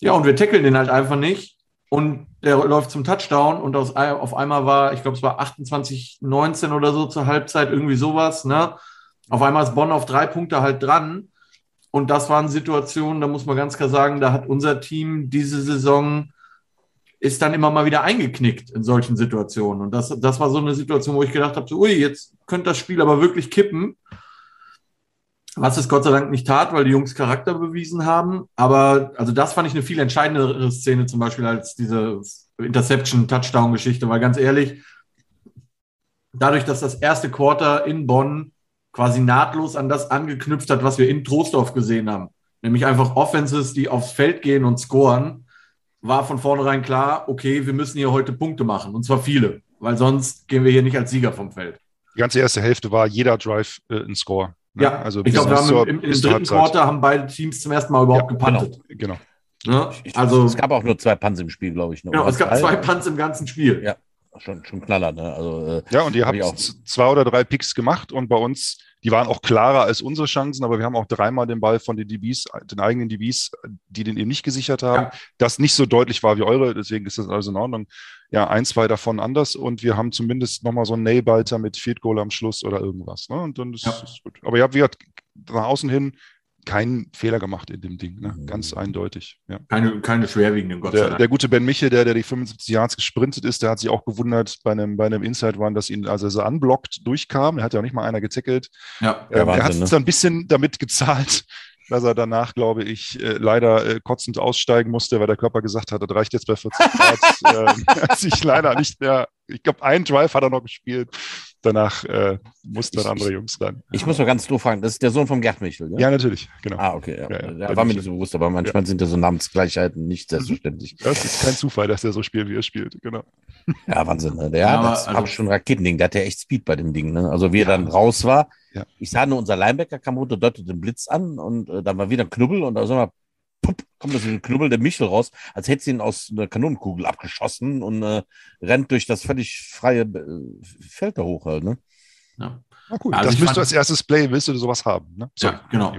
Ja, und wir tackeln den halt einfach nicht. Und der läuft zum Touchdown und aus, auf einmal war, ich glaube, es war 28, 19 oder so zur Halbzeit, irgendwie sowas. Ne? Auf einmal ist Bonn auf drei Punkte halt dran. Und das waren Situationen, da muss man ganz klar sagen, da hat unser Team diese Saison ist dann immer mal wieder eingeknickt in solchen Situationen. Und das, das war so eine Situation, wo ich gedacht habe, so, ui, jetzt könnte das Spiel aber wirklich kippen. Was es Gott sei Dank nicht tat, weil die Jungs Charakter bewiesen haben. Aber also das fand ich eine viel entscheidendere Szene zum Beispiel als diese Interception-Touchdown-Geschichte, weil ganz ehrlich, dadurch, dass das erste Quarter in Bonn quasi nahtlos an das angeknüpft hat, was wir in Trostorf gesehen haben, nämlich einfach Offenses, die aufs Feld gehen und scoren, war von vornherein klar, okay, wir müssen hier heute Punkte machen und zwar viele, weil sonst gehen wir hier nicht als Sieger vom Feld. Die ganze erste Hälfte war jeder Drive äh, ein Score. Ne? Ja, also ich glaube, wir haben im, im dritten Quarter haben beide Teams zum ersten Mal überhaupt ja, gepantet. Genau. genau. Ne? Also, es gab auch nur zwei Punts im Spiel, glaube ich. Ne? Genau, es gab zwei Punts im ganzen Spiel. Ja, schon, schon Knaller. Ne? Also, äh, ja, und ihr habt zwei oder drei Picks gemacht und bei uns die waren auch klarer als unsere Chancen, aber wir haben auch dreimal den Ball von den DBs, den eigenen DBs, die den eben nicht gesichert haben, ja. das nicht so deutlich war wie eure, deswegen ist das also in Ordnung. Ja, ein, zwei davon anders und wir haben zumindest nochmal so einen Nailbiter mit Field Goal am Schluss oder irgendwas. Ne? Und dann ist, ja. ist gut. Aber ja, wir nach außen hin keinen Fehler gemacht in dem Ding, ne? Mhm. ganz eindeutig. Ja. Keine, keine schwerwiegenden, Gott der, sei Dank. Der gute Ben Michel, der, der die 75 Yards gesprintet ist, der hat sich auch gewundert bei einem, bei einem Inside Run, dass ihn, also er so unblockt durchkam. Er hat ja auch nicht mal einer gezeckelt. Ja, ähm, er hat es ne? dann ein bisschen damit gezahlt, dass er danach, glaube ich, äh, leider äh, kotzend aussteigen musste, weil der Körper gesagt hat, das reicht jetzt bei 40 Grad. äh, hat sich leider nicht mehr, ich glaube, ein Drive hat er noch gespielt danach äh, mussten dann andere Jungs dann. Ich muss mal ganz doof fragen, das ist der Sohn von Gerd Michel, ja? Ja, natürlich, genau. Ah, okay. Ja. Ja, ja, war mir nicht so bewusst, aber manchmal sind ja so Namensgleichheiten nicht mhm. selbstverständlich. Das ist kein Zufall, dass der so spielt, wie er spielt, genau. Ja, Wahnsinn. Ne? Der ja, also, schon Raketending, der hat ja echt Speed bei dem Ding. Ne? Also wie er dann raus war, ich sah nur, unser Linebacker kam runter, deutete den Blitz an und äh, dann war wieder ein Knubbel und da sind wir pup, kommt das ein knubbelte Michel raus, als hätte sie ihn aus einer Kanonenkugel abgeschossen und äh, rennt durch das völlig freie äh, Feld da hoch halt, ne? Ja. Na gut, also das müsst du als erstes Play, willst du sowas haben. Ne? So, ja, genau.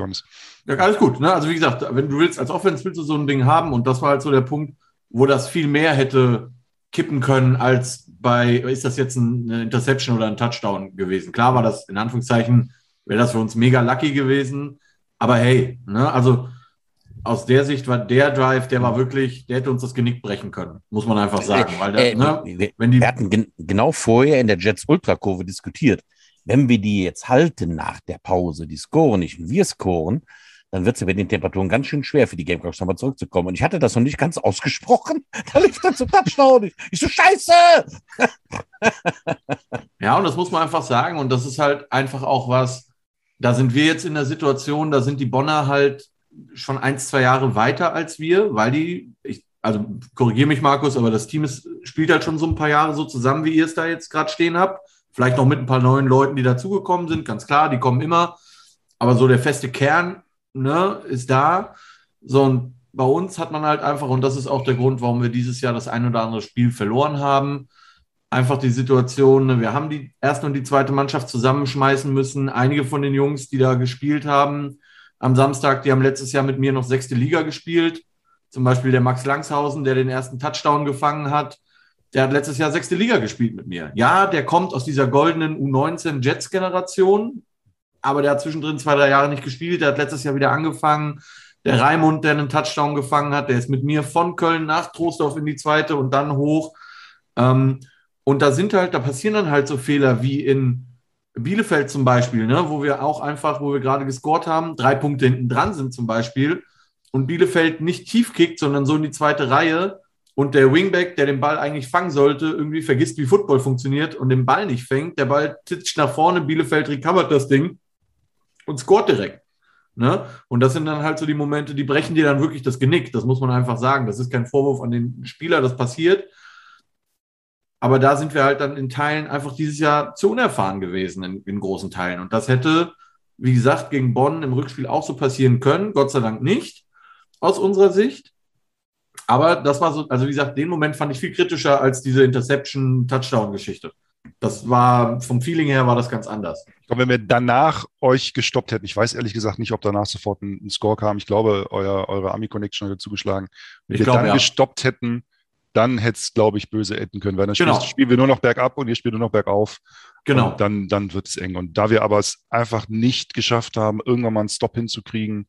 Ja, alles gut. Ne? Also wie gesagt, wenn du willst, als Offense willst du so ein Ding haben und das war halt so der Punkt, wo das viel mehr hätte kippen können als bei, ist das jetzt eine Interception oder ein Touchdown gewesen? Klar war das in Anführungszeichen, wäre das für uns mega lucky gewesen, aber hey, ne? also aus der Sicht war der Drive, der war wirklich, der hätte uns das Genick brechen können, muss man einfach sagen. Weil der, äh, ne, wenn die wir hatten gen genau vorher in der Jets Ultra-Kurve diskutiert, wenn wir die jetzt halten nach der Pause, die scoren nicht und wir scoren, dann wird es ja bei den Temperaturen ganz schön schwer für die Gamecocks nochmal zurückzukommen. Und ich hatte das noch nicht ganz ausgesprochen. Da lief dann zum Touchdown. Ich so, scheiße! ja, und das muss man einfach sagen. Und das ist halt einfach auch was, da sind wir jetzt in der Situation, da sind die Bonner halt schon ein, zwei Jahre weiter als wir, weil die, ich, also korrigiere mich, Markus, aber das Team ist, spielt halt schon so ein paar Jahre so zusammen, wie ihr es da jetzt gerade stehen habt. Vielleicht noch mit ein paar neuen Leuten, die dazugekommen sind, ganz klar, die kommen immer. Aber so der feste Kern ne, ist da. So, und bei uns hat man halt einfach, und das ist auch der Grund, warum wir dieses Jahr das ein oder andere Spiel verloren haben, einfach die Situation, ne, wir haben die erste und die zweite Mannschaft zusammenschmeißen müssen. Einige von den Jungs, die da gespielt haben, am Samstag, die haben letztes Jahr mit mir noch sechste Liga gespielt. Zum Beispiel der Max Langshausen, der den ersten Touchdown gefangen hat. Der hat letztes Jahr sechste Liga gespielt mit mir. Ja, der kommt aus dieser goldenen U19 Jets-Generation, aber der hat zwischendrin zwei, drei Jahre nicht gespielt. Der hat letztes Jahr wieder angefangen. Der Raimund, der einen Touchdown gefangen hat, der ist mit mir von Köln nach Trostorf in die zweite und dann hoch. Ähm, und da sind halt, da passieren dann halt so Fehler wie in Bielefeld zum Beispiel, ne, wo wir auch einfach, wo wir gerade gescored haben, drei Punkte hinten dran sind zum Beispiel und Bielefeld nicht tief kickt, sondern so in die zweite Reihe und der Wingback, der den Ball eigentlich fangen sollte, irgendwie vergisst, wie Football funktioniert und den Ball nicht fängt. Der Ball titscht nach vorne, Bielefeld recovert das Ding und scoret direkt. Ne? Und das sind dann halt so die Momente, die brechen dir dann wirklich das Genick. Das muss man einfach sagen. Das ist kein Vorwurf an den Spieler, das passiert. Aber da sind wir halt dann in Teilen einfach dieses Jahr zu unerfahren gewesen, in, in großen Teilen. Und das hätte, wie gesagt, gegen Bonn im Rückspiel auch so passieren können. Gott sei Dank nicht, aus unserer Sicht. Aber das war so, also wie gesagt, den Moment fand ich viel kritischer als diese Interception-Touchdown-Geschichte. Das war, vom Feeling her war das ganz anders. Glaube, wenn wir danach euch gestoppt hätten, ich weiß ehrlich gesagt nicht, ob danach sofort ein, Score kam. Ich glaube, euer, eure Ami-Connection hat zugeschlagen. Wenn ich wir glaube, dann ja. gestoppt hätten, dann hätte es, glaube ich, böse enden können, weil dann genau. spielen wir nur noch bergab und ihr spielt nur noch bergauf. Genau. Und dann, dann wird es eng. Und da wir aber es einfach nicht geschafft haben, irgendwann mal einen Stop hinzukriegen,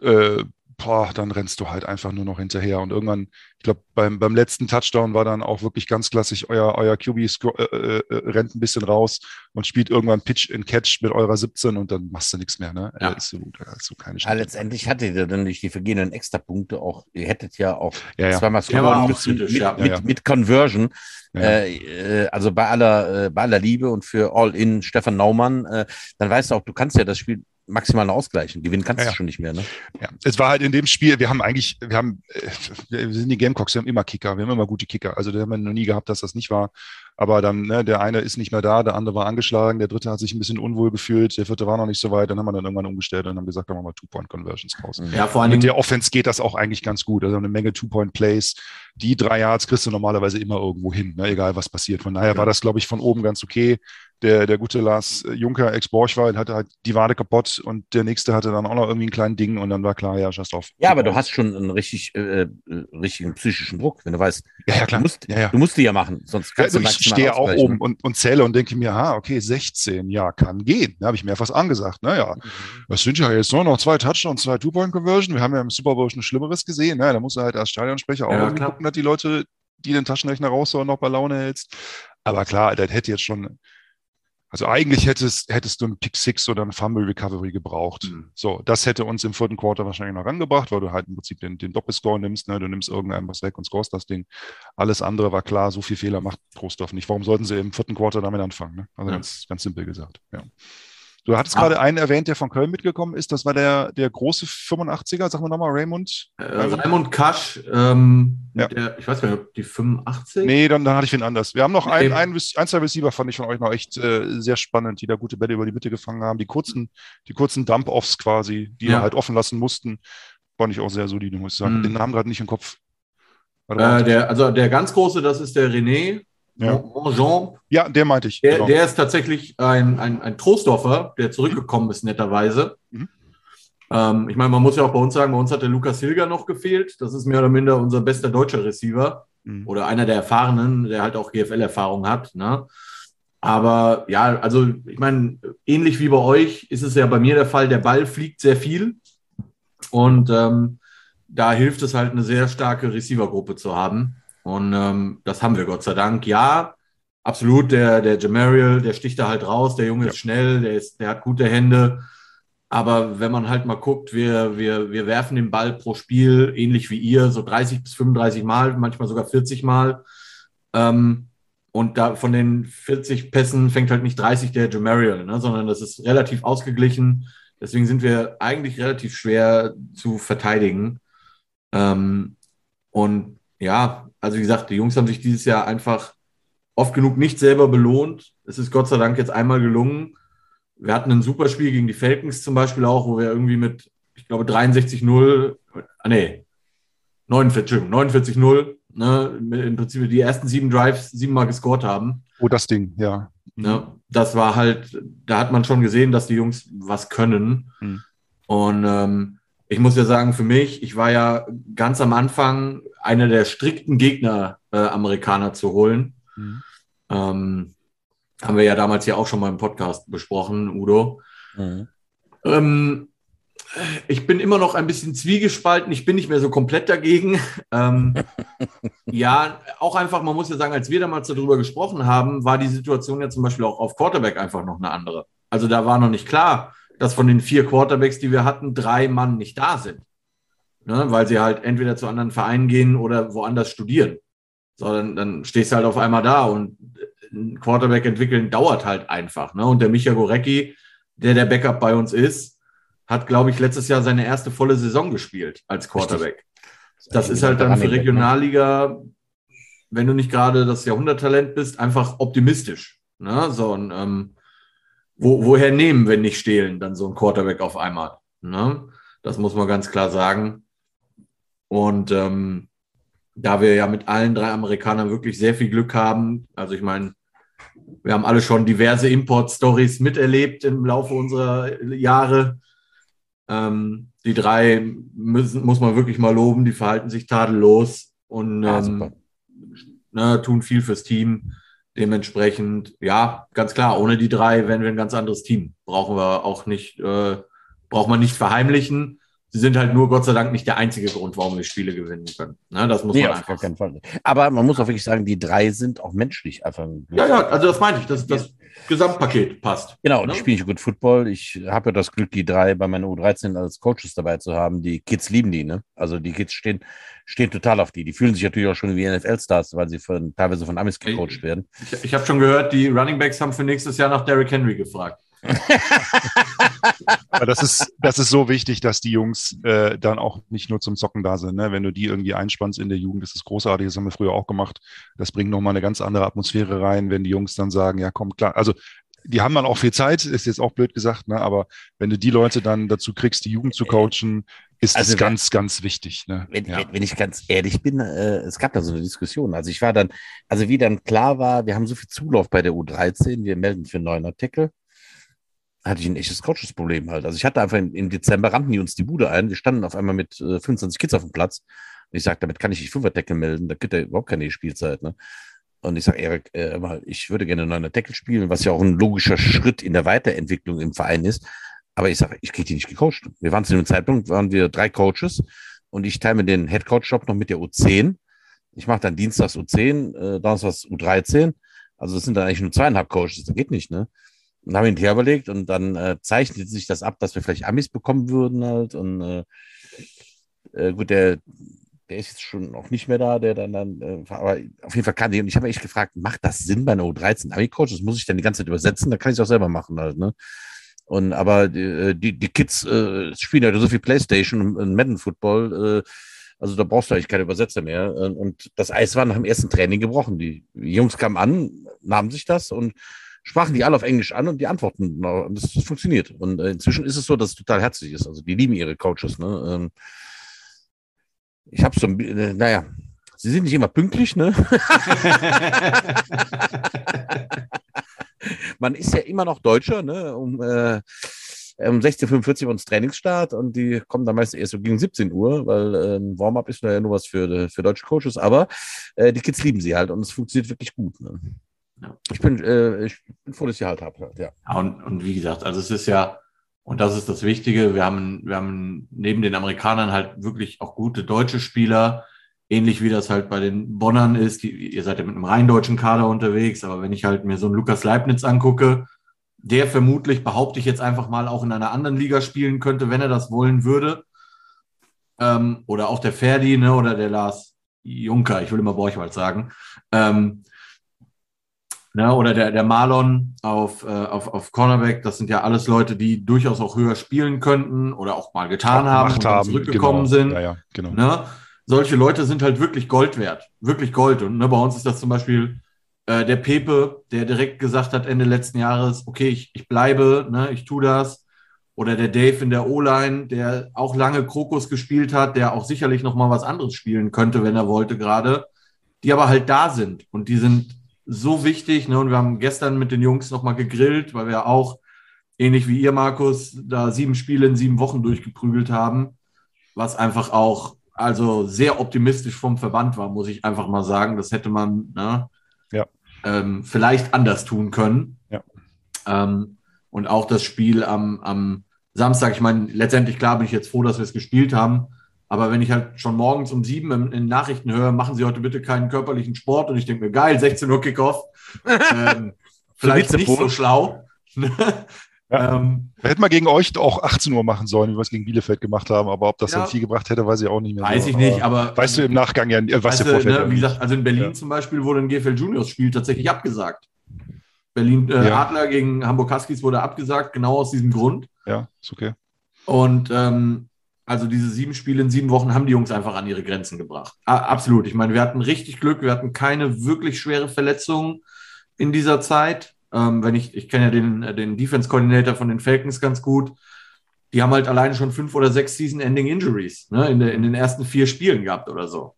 äh, boah, dann rennst du halt einfach nur noch hinterher. Und irgendwann, ich glaube, beim, beim letzten Touchdown war dann auch wirklich ganz klassisch, euer, euer QB äh, äh, äh, rennt ein bisschen raus und spielt irgendwann Pitch in Catch mit eurer 17 und dann machst du nichts mehr. Ne? Ja. Ist so, ist so keine ja, letztendlich hattet ihr dann durch die vergehenden Extrapunkte auch, ihr hättet ja auch ja, ja. zweimal scoren müssen mit, ja. mit, mit Conversion. Äh, also bei aller, äh, bei aller Liebe und für All-In Stefan Naumann, äh, dann weißt du auch, du kannst ja das Spiel maximal ausgleichen. Gewinnen kannst Ja, du ja. schon nicht mehr, ne? Ja, es war halt in dem Spiel, wir haben eigentlich, wir haben, äh, wir sind die Gamecocks, wir haben immer Kicker, wir haben immer gute Kicker. Also da haben wir noch nie gehabt, dass das nicht war. Aber dann, ne, der eine ist nicht mehr da, der andere war angeschlagen, der dritte hat sich ein bisschen unwohl gefühlt, der vierte war noch nicht so weit. Dann haben wir dann irgendwann umgestellt und haben gesagt, dann machen wir Two-Point-Conversions raus. Ja, vor allen Mit der Offense geht das auch eigentlich ganz gut. Also eine Menge Two-Point-Plays. Die drei Yards kriegst du normalerweise immer irgendwo hin, ne? egal was passiert. Von daher war das, glaube ich, von oben ganz okay. Der, der gute Lars Juncker, Ex-Borchwald, hatte halt die Wade kaputt und der nächste hatte dann auch noch irgendwie ein kleines Ding und dann war klar, ja, scheiß drauf. Ja, aber du hast schon einen richtig, äh, äh, richtigen psychischen Druck, wenn du weißt, Ja, ja, du klar. musst, Ja, ja. du musst die ja machen, sonst Ja, kannst also du ich maximal stehe auch oben und, und zähle und denke mir, ha, okay, 16, ja, kann gehen. Da habe ich mir was angesagt. Naja, das sind ja jetzt nur noch zwei Touchdowns, zwei Two-Point-Conversion. Wir haben ja im Super Bowl schon Schlimmeres gesehen. Ne? Da muss er halt als Stadionsprecher auch Ja. Gucken, dass die Leute, die den Taschenrechner raushauen, noch bei Laune hältst. Aber klar, das hätte jetzt schon, also eigentlich hättest, hättest du einen Pick Six oder eine Fumble Recovery gebraucht. Mhm. So, das hätte uns im vierten Quarter wahrscheinlich noch rangebracht, weil du halt im Prinzip den, den Doppelscore nimmst, ne? du nimmst irgendeinen was weg und scorest das Ding. Alles andere war klar, so viel Fehler macht Trostorf nicht. Warum sollten sie im vierten Quarter damit anfangen? Ne? Also Ja. ganz, ganz simpel gesagt. Ja. Du hattest Ah. gerade einen erwähnt, der von Köln mitgekommen ist. Das war der, der große 85er, sag mal nochmal, Raymond. äh, Raimund Kasch, ähm, Ja. der, ich weiß gar nicht, ob die 85? Nee, dann, dann hatte ich wen anders. Wir haben noch ein, Nee. ein, ein, zwei Receiver, fand ich von euch noch echt äh, sehr spannend, die da gute Bälle über die Mitte gefangen haben. Die kurzen, die kurzen Dump-Offs quasi, die Ja. wir halt offen lassen mussten, fand ich auch sehr solide, muss ich sagen. Mhm. Den Namen gerade nicht im Kopf. Äh, der, also der ganz große, das ist der René Ja. Monjean. ja, der meinte ich. Der, genau. der ist tatsächlich ein, ein, ein Trostdorfer, der zurückgekommen ist, netterweise. Mhm. Ähm, ich meine, man muss ja auch bei uns sagen, bei uns hat der Lukas Hilger noch gefehlt. Das ist mehr oder minder unser bester deutscher Receiver Mhm. oder einer der Erfahrenen, der halt auch GFL-Erfahrung hat. Ne? Aber ja, also ich meine, ähnlich wie bei euch ist es ja bei mir der Fall, der Ball fliegt sehr viel. Und ähm, da hilft es halt, eine sehr starke Receiver-Gruppe zu haben. Und ähm, das haben wir Gott sei Dank. Ja, absolut. Der, der Jamariel, der sticht da halt raus. Der Junge Ja. ist schnell, der, ist, der hat gute Hände. Aber wenn man halt mal guckt, wir, wir, wir werfen den Ball pro Spiel, ähnlich wie ihr, so 30 bis 35 Mal, manchmal sogar 40 Mal. Ähm, und da von den 40 Pässen fängt halt nicht 30 der Jamariel, ne, sondern das ist relativ ausgeglichen. Deswegen sind wir eigentlich relativ schwer zu verteidigen. Ähm, und ja, also wie gesagt, die Jungs haben sich dieses Jahr einfach oft genug nicht selber belohnt. Es ist Gott sei Dank jetzt einmal gelungen. Wir hatten ein super Spiel gegen die Falcons zum Beispiel auch, wo wir irgendwie mit, ich glaube, 63-0, ah nee, 49, Entschuldigung, 49-0, ne, im Prinzip die ersten sieben Drives siebenmal gescored haben. Oh, das Ding, ja. Ne? Das war halt, da hat man schon gesehen, dass die Jungs was können. Mhm. Und ähm, ich muss ja sagen, für mich, ich war ja ganz am Anfang einer der strikten Gegner, äh, Amerikaner zu holen. Mhm. Ähm, haben wir ja damals ja auch schon mal im Podcast besprochen, Udo. Mhm. Ähm, ich bin immer noch ein bisschen zwiegespalten. Ich bin nicht mehr so komplett dagegen. Ähm, ja, auch einfach, man muss ja sagen, als wir damals darüber gesprochen haben, war die Situation ja zum Beispiel auch auf Quarterback einfach noch eine andere. Also da war noch nicht klar, dass von den vier Quarterbacks, die wir hatten, drei Mann nicht da sind. Ne? Weil sie halt entweder zu anderen Vereinen gehen oder woanders studieren. So, dann, dann stehst du halt auf einmal da und ein Quarterback entwickeln dauert halt einfach. Ne? Und der Micha Gorecki, der der Backup bei uns ist, hat, glaube ich, letztes Jahr seine erste volle Saison gespielt als Quarterback. Das ist halt dann für ne? Regionalliga, wenn du nicht gerade das Jahrhunderttalent bist, einfach optimistisch. Ne? So, und, ähm, wo, woher nehmen, wenn nicht stehlen, dann so ein Quarterback auf einmal? Ne? Das muss man ganz klar sagen. Und ähm, da wir ja mit allen drei Amerikanern wirklich sehr viel Glück haben, also ich meine, wir haben alle schon diverse Import-Stories miterlebt im Laufe unserer Jahre. Ähm, die drei müssen, muss man wirklich mal loben, die verhalten sich tadellos und Ja, ähm, super. ne, tun viel fürs Team. Dementsprechend, ja, ganz klar, ohne die drei wären wir ein ganz anderes Team. Brauchen wir auch nicht, äh, braucht man nicht verheimlichen. Sie sind halt nur Gott sei Dank nicht der einzige Grund, warum wir Spiele gewinnen können. Ne, das muss Nee, man einfach. Aber man muss auch wirklich sagen, die drei sind auch menschlich einfach. ein- Ja, ja, also das meinte ich, dass das Gesamtpaket passt. Genau, Ne? die spielen gut Football. Ich habe ja das Glück, die drei bei meiner U13 als Coaches dabei zu haben. Die Kids lieben die, ne? Also die Kids stehen, stehen total auf die. Die fühlen sich natürlich auch schon wie NFL-Stars, weil sie von, teilweise von Amis gecoacht werden. Ich, ich habe schon gehört, die Running Backs haben für nächstes Jahr nach Derrick Henry gefragt. Aber das ist, das ist so wichtig, dass die Jungs äh, dann auch nicht nur zum Zocken da sind. Ne? Wenn du die irgendwie einspannst in der Jugend, das ist großartig, das haben wir früher auch gemacht. Das bringt nochmal eine ganz andere Atmosphäre rein, wenn die Jungs dann sagen, ja komm, klar, also die haben dann auch viel Zeit, ist jetzt auch blöd gesagt, ne? aber wenn du die Leute dann dazu kriegst, die Jugend zu coachen, ist also das ganz, ganz wichtig. Ne? Wenn, ja. wenn, ich ganz ehrlich bin, äh, es gab da so eine Diskussion. Also ich war dann, also wie dann klar war, wir haben so viel Zulauf bei der U13, wir melden für neuen Artikel, hatte ich ein echtes Coaches-Problem halt. Also ich hatte einfach im, im, Dezember rannten die uns die Bude ein, wir standen auf einmal mit äh, 25 Kids auf dem Platz. Und ich sage, damit kann ich nicht Fünfer-Deckel melden, da gibt ja überhaupt keine Spielzeit. Ne? Und ich sage, Erik, äh, ich würde gerne einen Deckel spielen, was ja auch ein logischer Schritt in der Weiterentwicklung im Verein ist. Aber ich sage, ich kriege die nicht gecoacht. Wir waren zu dem Zeitpunkt, waren wir drei Coaches und ich teile mir den Head Coach Job noch mit der U10. Ich mache dann Dienstags U10, äh, Donnerstags U13. Also das sind dann eigentlich nur zweieinhalb Coaches. Das geht nicht, ne? Und haben ihn herüberlegt und dann äh, zeichnet sich das ab, dass wir vielleicht Amis bekommen würden halt. Und äh, äh, gut, der, der ist jetzt schon auch nicht mehr da, der dann, dann äh, aber auf jeden Fall kann die. Und ich habe echt gefragt, macht das Sinn bei einer U13 Ami-Coach? Das muss ich dann die ganze Zeit übersetzen, da kann ich es auch selber machen halt, ne? Und aber die, die, die Kids äh, spielen ja so viel Playstation und, und Madden Football, äh, also da brauchst du eigentlich keine Übersetzer mehr. Und das Eis war nach dem ersten Training gebrochen. Die Jungs kamen an, nahmen sich das und sprachen die alle auf Englisch an und die antworten. Und das, das funktioniert. Und äh, inzwischen ist es so, dass es total herzlich ist. Also die lieben ihre Coaches. Ne? Ähm, ich habe so, äh, naja, sie sind nicht immer pünktlich, ne? man ist ja immer noch Deutscher, ne? Um, äh, um 16.45 Uhr uns Trainingsstart und die kommen dann meistens erst so gegen 17 Uhr, weil äh, ein Warm-up ist ja nur was für, für deutsche Coaches, aber äh, die Kids lieben sie halt und es funktioniert wirklich gut. Ne? Ja. Ich, bin, äh, ich bin froh, dass ich halt habe. Ja. ja und, und wie gesagt, also es ist ja, und das ist das Wichtige, wir haben, wir haben neben den Amerikanern halt wirklich auch gute deutsche Spieler, ähnlich wie das halt bei den Bonnern ist. Die, ihr seid ja mit einem rein deutschen Kader unterwegs, aber wenn ich halt mir so einen Lukas Leibniz angucke, der vermutlich, behaupte ich jetzt einfach mal, auch in einer anderen Liga spielen könnte, wenn er das wollen würde. Ähm, oder auch der Ferdi ne, oder der Lars Juncker, ich will immer Borchwald sagen. Ähm, ne, oder der, der Marlon auf, äh, auf, auf Cornerback, das sind ja alles Leute, die durchaus auch höher spielen könnten oder auch mal getan haben und haben, zurückgekommen genau. sind. Ja, ja, genau. Ne? solche Leute sind halt wirklich Gold wert. Wirklich Gold. Und ne, bei uns ist das zum Beispiel äh, der Pepe, der direkt gesagt hat Ende letzten Jahres, okay, ich, ich bleibe, ne, ich tue das. Oder der Dave in der O-Line, der auch lange Krokus gespielt hat, der auch sicherlich noch mal was anderes spielen könnte, wenn er wollte gerade. Die aber halt da sind. Und die sind so wichtig. Ne? Und wir haben gestern mit den Jungs noch mal gegrillt, weil wir auch, ähnlich wie ihr, Markus, da sieben Spiele in sieben Wochen durchgeprügelt haben. Was einfach auch also sehr optimistisch vom Verband war, muss ich einfach mal sagen. Das hätte man ne, ja. ähm, vielleicht anders tun können. Ja. Ähm, und auch das Spiel am, am Samstag, ich meine, letztendlich klar bin ich jetzt froh, dass wir es gespielt haben. Aber wenn ich halt schon morgens um sieben in, in Nachrichten höre, machen Sie heute bitte keinen körperlichen Sport und ich denke mir, geil, 16 Uhr Kickoff. ähm, vielleicht nicht so schlau. Ja. Ähm, wir hätten mal gegen euch auch 18 Uhr machen sollen, wie wir es gegen Bielefeld gemacht haben. Aber ob das ja, dann viel gebracht hätte, weiß ich auch nicht mehr. Weiß so. ich nicht, aber. Weißt du im Nachgang ja, äh, weißt du ne, Wie gesagt, also in Berlin ja. zum Beispiel wurde ein GFL Juniors Spiel tatsächlich abgesagt. Berlin äh. Adler gegen Hamburg Huskies wurde abgesagt, genau aus diesem Grund. Ja, ist okay. Und ähm, also diese sieben Spiele in sieben Wochen haben die Jungs einfach an ihre Grenzen gebracht. A absolut. Ich meine, wir hatten richtig Glück, wir hatten keine wirklich schwere Verletzungen in dieser Zeit. Ähm, wenn ich, ich kenne ja den, äh, den Defense Coordinator von den Falcons ganz gut. Die haben halt alleine schon fünf oder sechs Season-Ending Injuries ne, in, in den ersten vier Spielen gehabt oder so.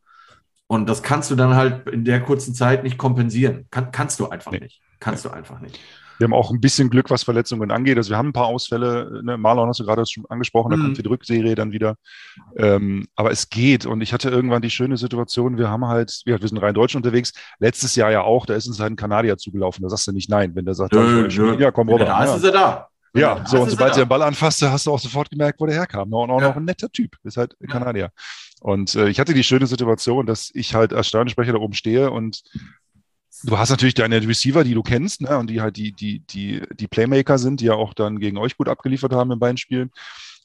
Und das kannst du dann halt in der kurzen Zeit nicht kompensieren. Kann, kannst du einfach nee. nicht. Kannst nee. du einfach nicht. Wir haben auch ein bisschen Glück, was Verletzungen angeht. Also wir haben ein paar Ausfälle. Ne? Marlon hast du gerade schon angesprochen, da mhm. kommt die Rückserie dann wieder. Ähm, aber es geht. Und ich hatte irgendwann die schöne Situation, wir haben halt, wir, sind rein deutsch unterwegs. Letztes Jahr ja auch, da ist uns halt ein Kanadier zugelaufen. Da sagst du nicht nein. Wenn der sagt, nö, nö. ja, komm, Robert. Da ja. ist er da. Ja, ja so, und sobald sie den Ball anfasste, hast du auch sofort gemerkt, wo der herkam. Und auch ja. noch ein netter Typ, ist halt Kanadier. Und äh, ich hatte die schöne Situation, dass ich halt als Stadionsprecher da oben stehe und du hast natürlich deine Receiver, die du kennst, ne, und die halt die, die, die, die Playmaker sind, die ja auch dann gegen euch gut abgeliefert haben in beiden Spielen.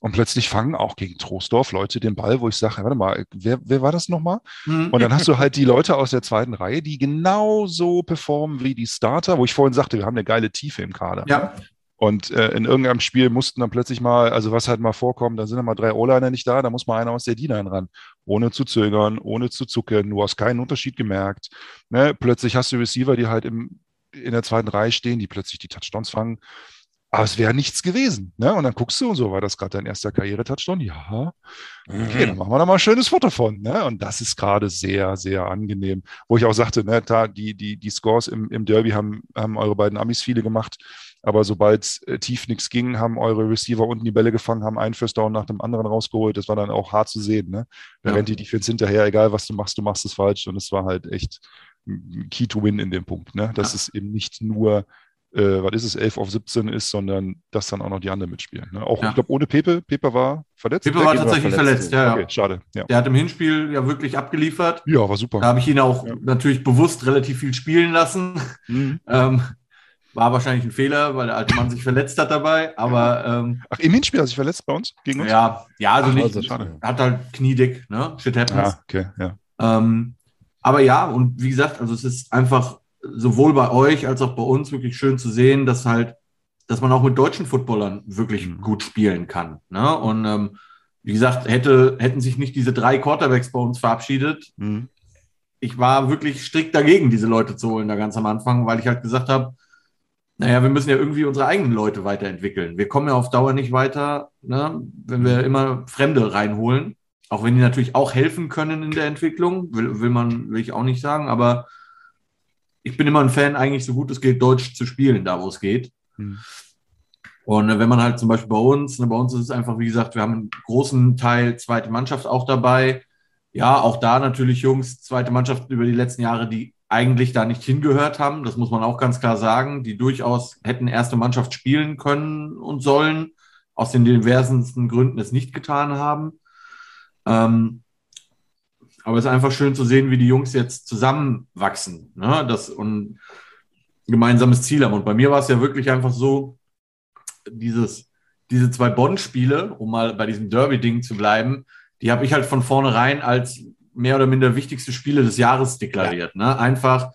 Und plötzlich fangen auch gegen Troisdorf Leute den Ball, wo ich sage, warte mal, wer, wer war das nochmal? Mhm. Und dann hast du halt die Leute aus der zweiten Reihe, die genauso performen wie die Starter, wo ich vorhin sagte, wir haben eine geile Tiefe im Kader. Ja. Und äh, in irgendeinem Spiel mussten dann plötzlich mal, also was halt mal vorkommt, da sind dann mal drei O-Liner nicht da, da muss mal einer aus der D-Line ran, ohne zu zögern, ohne zu zucken, du hast keinen Unterschied gemerkt. Ne? Plötzlich hast du Receiver, die halt im, in der zweiten Reihe stehen, die plötzlich die Touchdowns fangen. Aber es wäre nichts gewesen. Ne? Und dann guckst du und so, war das gerade dein erster Karriere-Touchdown? Ja. Okay, dann machen wir da mal ein schönes Foto von. Ne? Und das ist gerade sehr, sehr angenehm. Wo ich auch sagte, ne, da, die, die, die Scores im, im Derby haben, haben eure beiden Amis viele gemacht. Aber sobald äh, tief nichts ging, haben eure Receiver unten die Bälle gefangen, haben einen First Down nach dem anderen rausgeholt. Das war dann auch hart zu sehen. Ne? Da ja. rennt die Defense hinterher, egal was du machst, du machst es falsch. Und es war halt echt Key to Win in dem Punkt. Ne? Das ja. ist eben nicht nur äh, was ist es, 11 auf 17 ist, sondern dass dann auch noch die anderen mitspielen. Ne? Auch, ja. ich glaube, ohne Pepe. Pepe war verletzt. Pepe war tatsächlich war verletzt, verletzt, ja. Okay, schade. Ja. Der hat im Hinspiel ja wirklich abgeliefert. Ja, war super. Da habe ich ihn auch ja. natürlich bewusst relativ viel spielen lassen. Mhm. ähm, war wahrscheinlich ein Fehler, weil der alte Mann sich verletzt hat dabei. Aber ähm, ach, im Hinspiel hat sich verletzt bei uns gegen uns? Ja, ja, also ach, nicht. Also schade. Hat halt Kniedick, ne? Shit happens. Ja, okay, ja. Ähm, aber ja, und wie gesagt, also es ist einfach sowohl bei euch als auch bei uns wirklich schön zu sehen, dass halt, dass man auch mit deutschen Footballern wirklich mhm. gut spielen kann. Ne? Und ähm, wie gesagt, hätte, hätten sich nicht diese drei Quarterbacks bei uns verabschiedet. Mhm. Ich war wirklich strikt dagegen, diese Leute zu holen, da ganz am Anfang, weil ich halt gesagt habe, naja, wir müssen ja irgendwie unsere eigenen Leute weiterentwickeln. Wir kommen ja auf Dauer nicht weiter, ne, wenn wir immer Fremde reinholen. Auch wenn die natürlich auch helfen können in der Entwicklung, will, will man, will ich auch nicht sagen, aber ich bin immer ein Fan, eigentlich so gut es geht, Deutsch zu spielen, da wo es geht. Mhm. Und äh, wenn man halt zum Beispiel bei uns, ne, bei uns ist es einfach, wie gesagt, wir haben einen großen Teil zweite Mannschaft auch dabei. Ja, auch da natürlich Jungs, zweite Mannschaft über die letzten Jahre, die eigentlich da nicht hingehört haben. Das muss man auch ganz klar sagen, die durchaus hätten erste Mannschaft spielen können und sollen, aus den diversesten Gründen es nicht getan haben. Ähm, aber es ist einfach schön zu sehen, wie die Jungs jetzt zusammenwachsen ne? das, und ein gemeinsames Ziel haben. Und bei mir war es ja wirklich einfach so, dieses, diese zwei Bonn-Spiele, um mal bei diesem Derby-Ding zu bleiben, die habe ich halt von vornherein als mehr oder minder wichtigste Spiele des Jahres deklariert. Ja. Ne? Einfach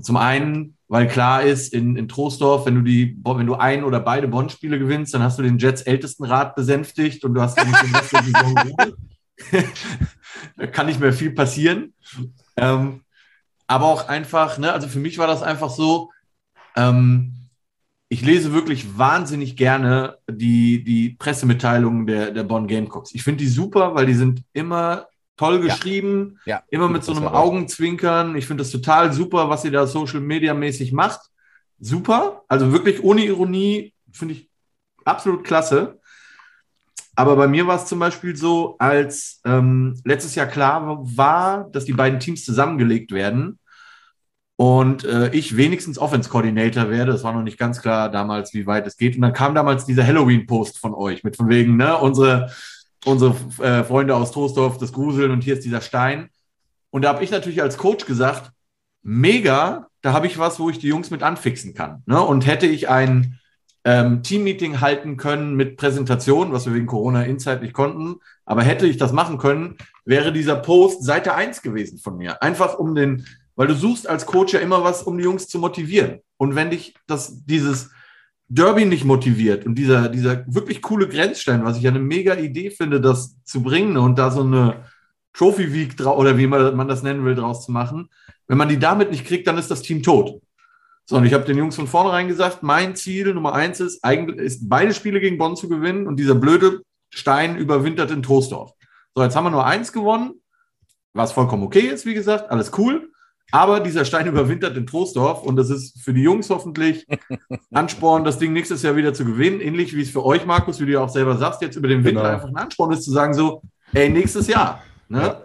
zum einen, weil klar ist, in, in Troisdorf, wenn du die, wenn du ein oder beide Bonn-Spiele gewinnst, dann hast du den Jets Ältestenrat besänftigt und du hast den Rest der Saison da kann nicht mehr viel passieren. Ähm, aber auch einfach, ne, also für mich war das einfach so, ähm, ich lese wirklich wahnsinnig gerne die, die Pressemitteilungen der, der Bonn Gamecocks. Ich finde die super, weil die sind immer toll geschrieben, ja. Ja. immer mit so einem Augenzwinkern. Ich finde das total super, was ihr da Social Media mäßig macht. Super, also wirklich ohne Ironie, finde ich absolut klasse. Aber bei mir war es zum Beispiel so, als ähm, letztes Jahr klar war, dass die beiden Teams zusammengelegt werden und äh, ich wenigstens Offense-Coordinator werde. Das war noch nicht ganz klar damals, wie weit es geht. Und dann kam damals dieser Halloween-Post von euch mit von wegen, ne, unsere, unsere äh, Freunde aus Troisdorf, das Gruseln und hier ist dieser Stein. Und da habe ich natürlich als Coach gesagt, mega, da habe ich was, wo ich die Jungs mit anfixen kann. Ne? Und hätte ich einen ähm, Teammeeting halten können mit Präsentation, was wir wegen Corona Insight nicht konnten. Aber hätte ich das machen können, wäre dieser Post Seite 1 gewesen von mir. Einfach um den, weil du suchst als Coach ja immer was, um die Jungs zu motivieren. Und wenn dich das, dieses Derby nicht motiviert und dieser, dieser wirklich coole Grenzstein, was ich ja eine mega Idee finde, das zu bringen und da so eine Trophy Week oder wie man, man das nennen will, draus zu machen, wenn man die damit nicht kriegt, dann ist das Team tot. So, und ich habe den Jungs von vornherein gesagt, mein Ziel Nummer eins ist, eigentlich ist beide Spiele gegen Bonn zu gewinnen und dieser blöde Stein überwintert in Troisdorf. So, jetzt haben wir nur eins gewonnen, was vollkommen okay ist, wie gesagt, alles cool. Aber dieser Stein überwintert in Troisdorf und das ist für die Jungs hoffentlich Ansporn, das Ding nächstes Jahr wieder zu gewinnen. Ähnlich wie es für euch, Markus, wie du ja auch selber sagst, jetzt über den Winter genau. einfach ein Ansporn ist, zu sagen so, ey, nächstes Jahr. Ne? Ja.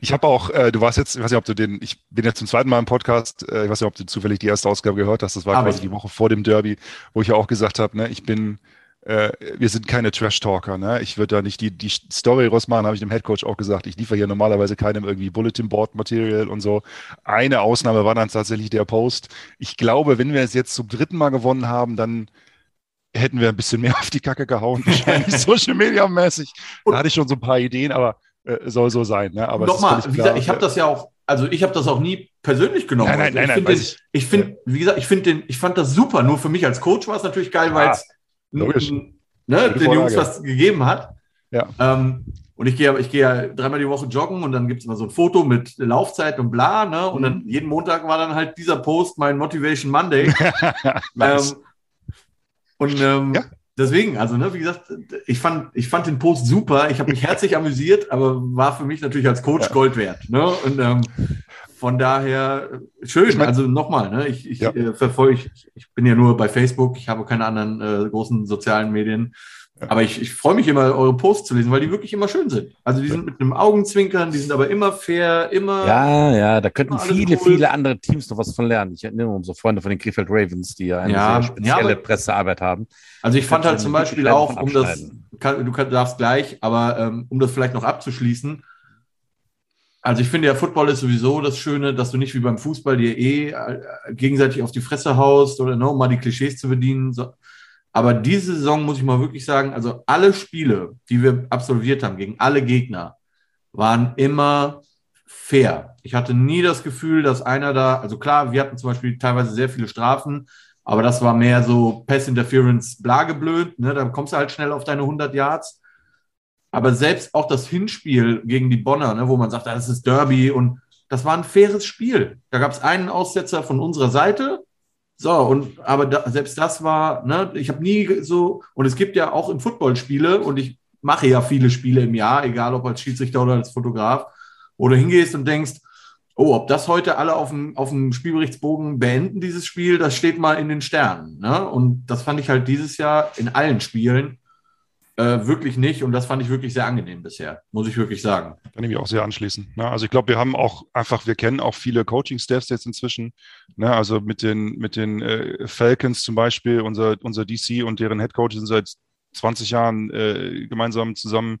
Ich habe auch, äh, du warst jetzt, ich weiß nicht, ob du den, ich bin jetzt zum zweiten Mal im Podcast, äh, ich weiß nicht, ob du zufällig die erste Ausgabe gehört hast, das war Aber quasi die Woche vor dem Derby, wo ich ja auch gesagt habe, ne, ich bin, äh, wir sind keine Trash-Talker, ne? Ich würde da nicht die, die Story rausmachen, habe ich dem Headcoach auch gesagt. Ich liefere hier normalerweise keinem irgendwie Bulletin Board Material und so. Eine Ausnahme war dann tatsächlich der Post. Ich glaube, wenn wir es jetzt zum dritten Mal gewonnen haben, dann hätten wir ein bisschen mehr auf die Kacke gehauen, wahrscheinlich Social Media mäßig. Da hatte ich schon so ein paar Ideen, aber äh, soll so sein. Ne? Aber Nochmal, wie gesagt, ich habe das ja auch, also ich habe das auch nie persönlich genommen. Nein, nein, also nein, ich finde, ich, finde, wie gesagt, ich finde den, ich fand das super. Nur für mich als Coach war es natürlich geil, weil es ne, den Jungs was gegeben hat. Ja. Ähm, und ich gehe, ich gehe ja dreimal die Woche joggen und dann gibt es immer so ein Foto mit Laufzeit und bla, ne? Und Mhm. dann jeden Montag war dann halt dieser Post mein Motivation Monday. nice. Ähm, und ähm, Ja. Deswegen, also ne, wie gesagt, ich fand, ich fand den Post super. Ich habe mich herzlich amüsiert, aber war für mich natürlich als Coach Ja. Gold wert. Ne? Und ähm, von daher schön. Ich mein- also nochmal, ne, ich, ich Ja. äh, verfolge, ich, ich bin ja nur bei Facebook, ich habe keine anderen äh, großen sozialen Medien. Ja. Aber ich, ich freue mich immer, eure Posts zu lesen, weil die wirklich immer schön sind. Also die sind mit einem Augenzwinkern, die sind aber immer fair, immer. Ja, ja, da könnten viele, cool. viele andere Teams noch was von lernen. Ich erinnere unsere Freunde von den Krefeld Ravens, die ja eine Ja, sehr spezielle ja, Pressearbeit haben. Also ich fand halt zum Beispiel auch, um das, kann, du kann, darfst gleich, aber ähm, um das vielleicht noch abzuschließen, also ich finde ja, Football ist sowieso das Schöne, dass du nicht wie beim Fußball dir eh äh, gegenseitig auf die Fresse haust oder ne, um mal die Klischees zu bedienen. So. Aber diese Saison muss ich mal wirklich sagen, also alle Spiele, die wir absolviert haben gegen alle Gegner, waren immer fair. Ich hatte nie das Gefühl, dass einer da, also klar, wir hatten zum Beispiel teilweise sehr viele Strafen, aber das war mehr so Pass Interference, blageblöd, ne? da kommst du halt schnell auf deine 100 Yards. Aber selbst auch das Hinspiel gegen die Bonner, ne, wo man sagt, ah, das ist Derby und das war ein faires Spiel. Da gab es einen Aussetzer von unserer Seite. So, und aber da, selbst das war, ne, ich habe nie so, und es gibt ja auch im Football Spiele, und ich mache ja viele Spiele im Jahr, egal ob als Schiedsrichter oder als Fotograf, wo du hingehst und denkst, oh, ob das heute alle auf dem, auf dem Spielberichtsbogen beenden, dieses Spiel, das steht mal in den Sternen. Ne? Und das fand ich halt dieses Jahr in allen Spielen äh, wirklich nicht. Und das fand ich wirklich sehr angenehm bisher, muss ich wirklich sagen. Kann ich mich auch sehr anschließen. Ne? Also ich glaube, wir haben auch einfach, wir kennen auch viele Coaching-Staffs jetzt inzwischen. Ne? Also mit den, mit den äh, Falcons zum Beispiel, unser, unser DC und deren Head Coach sind seit 20 Jahren äh, gemeinsam zusammen.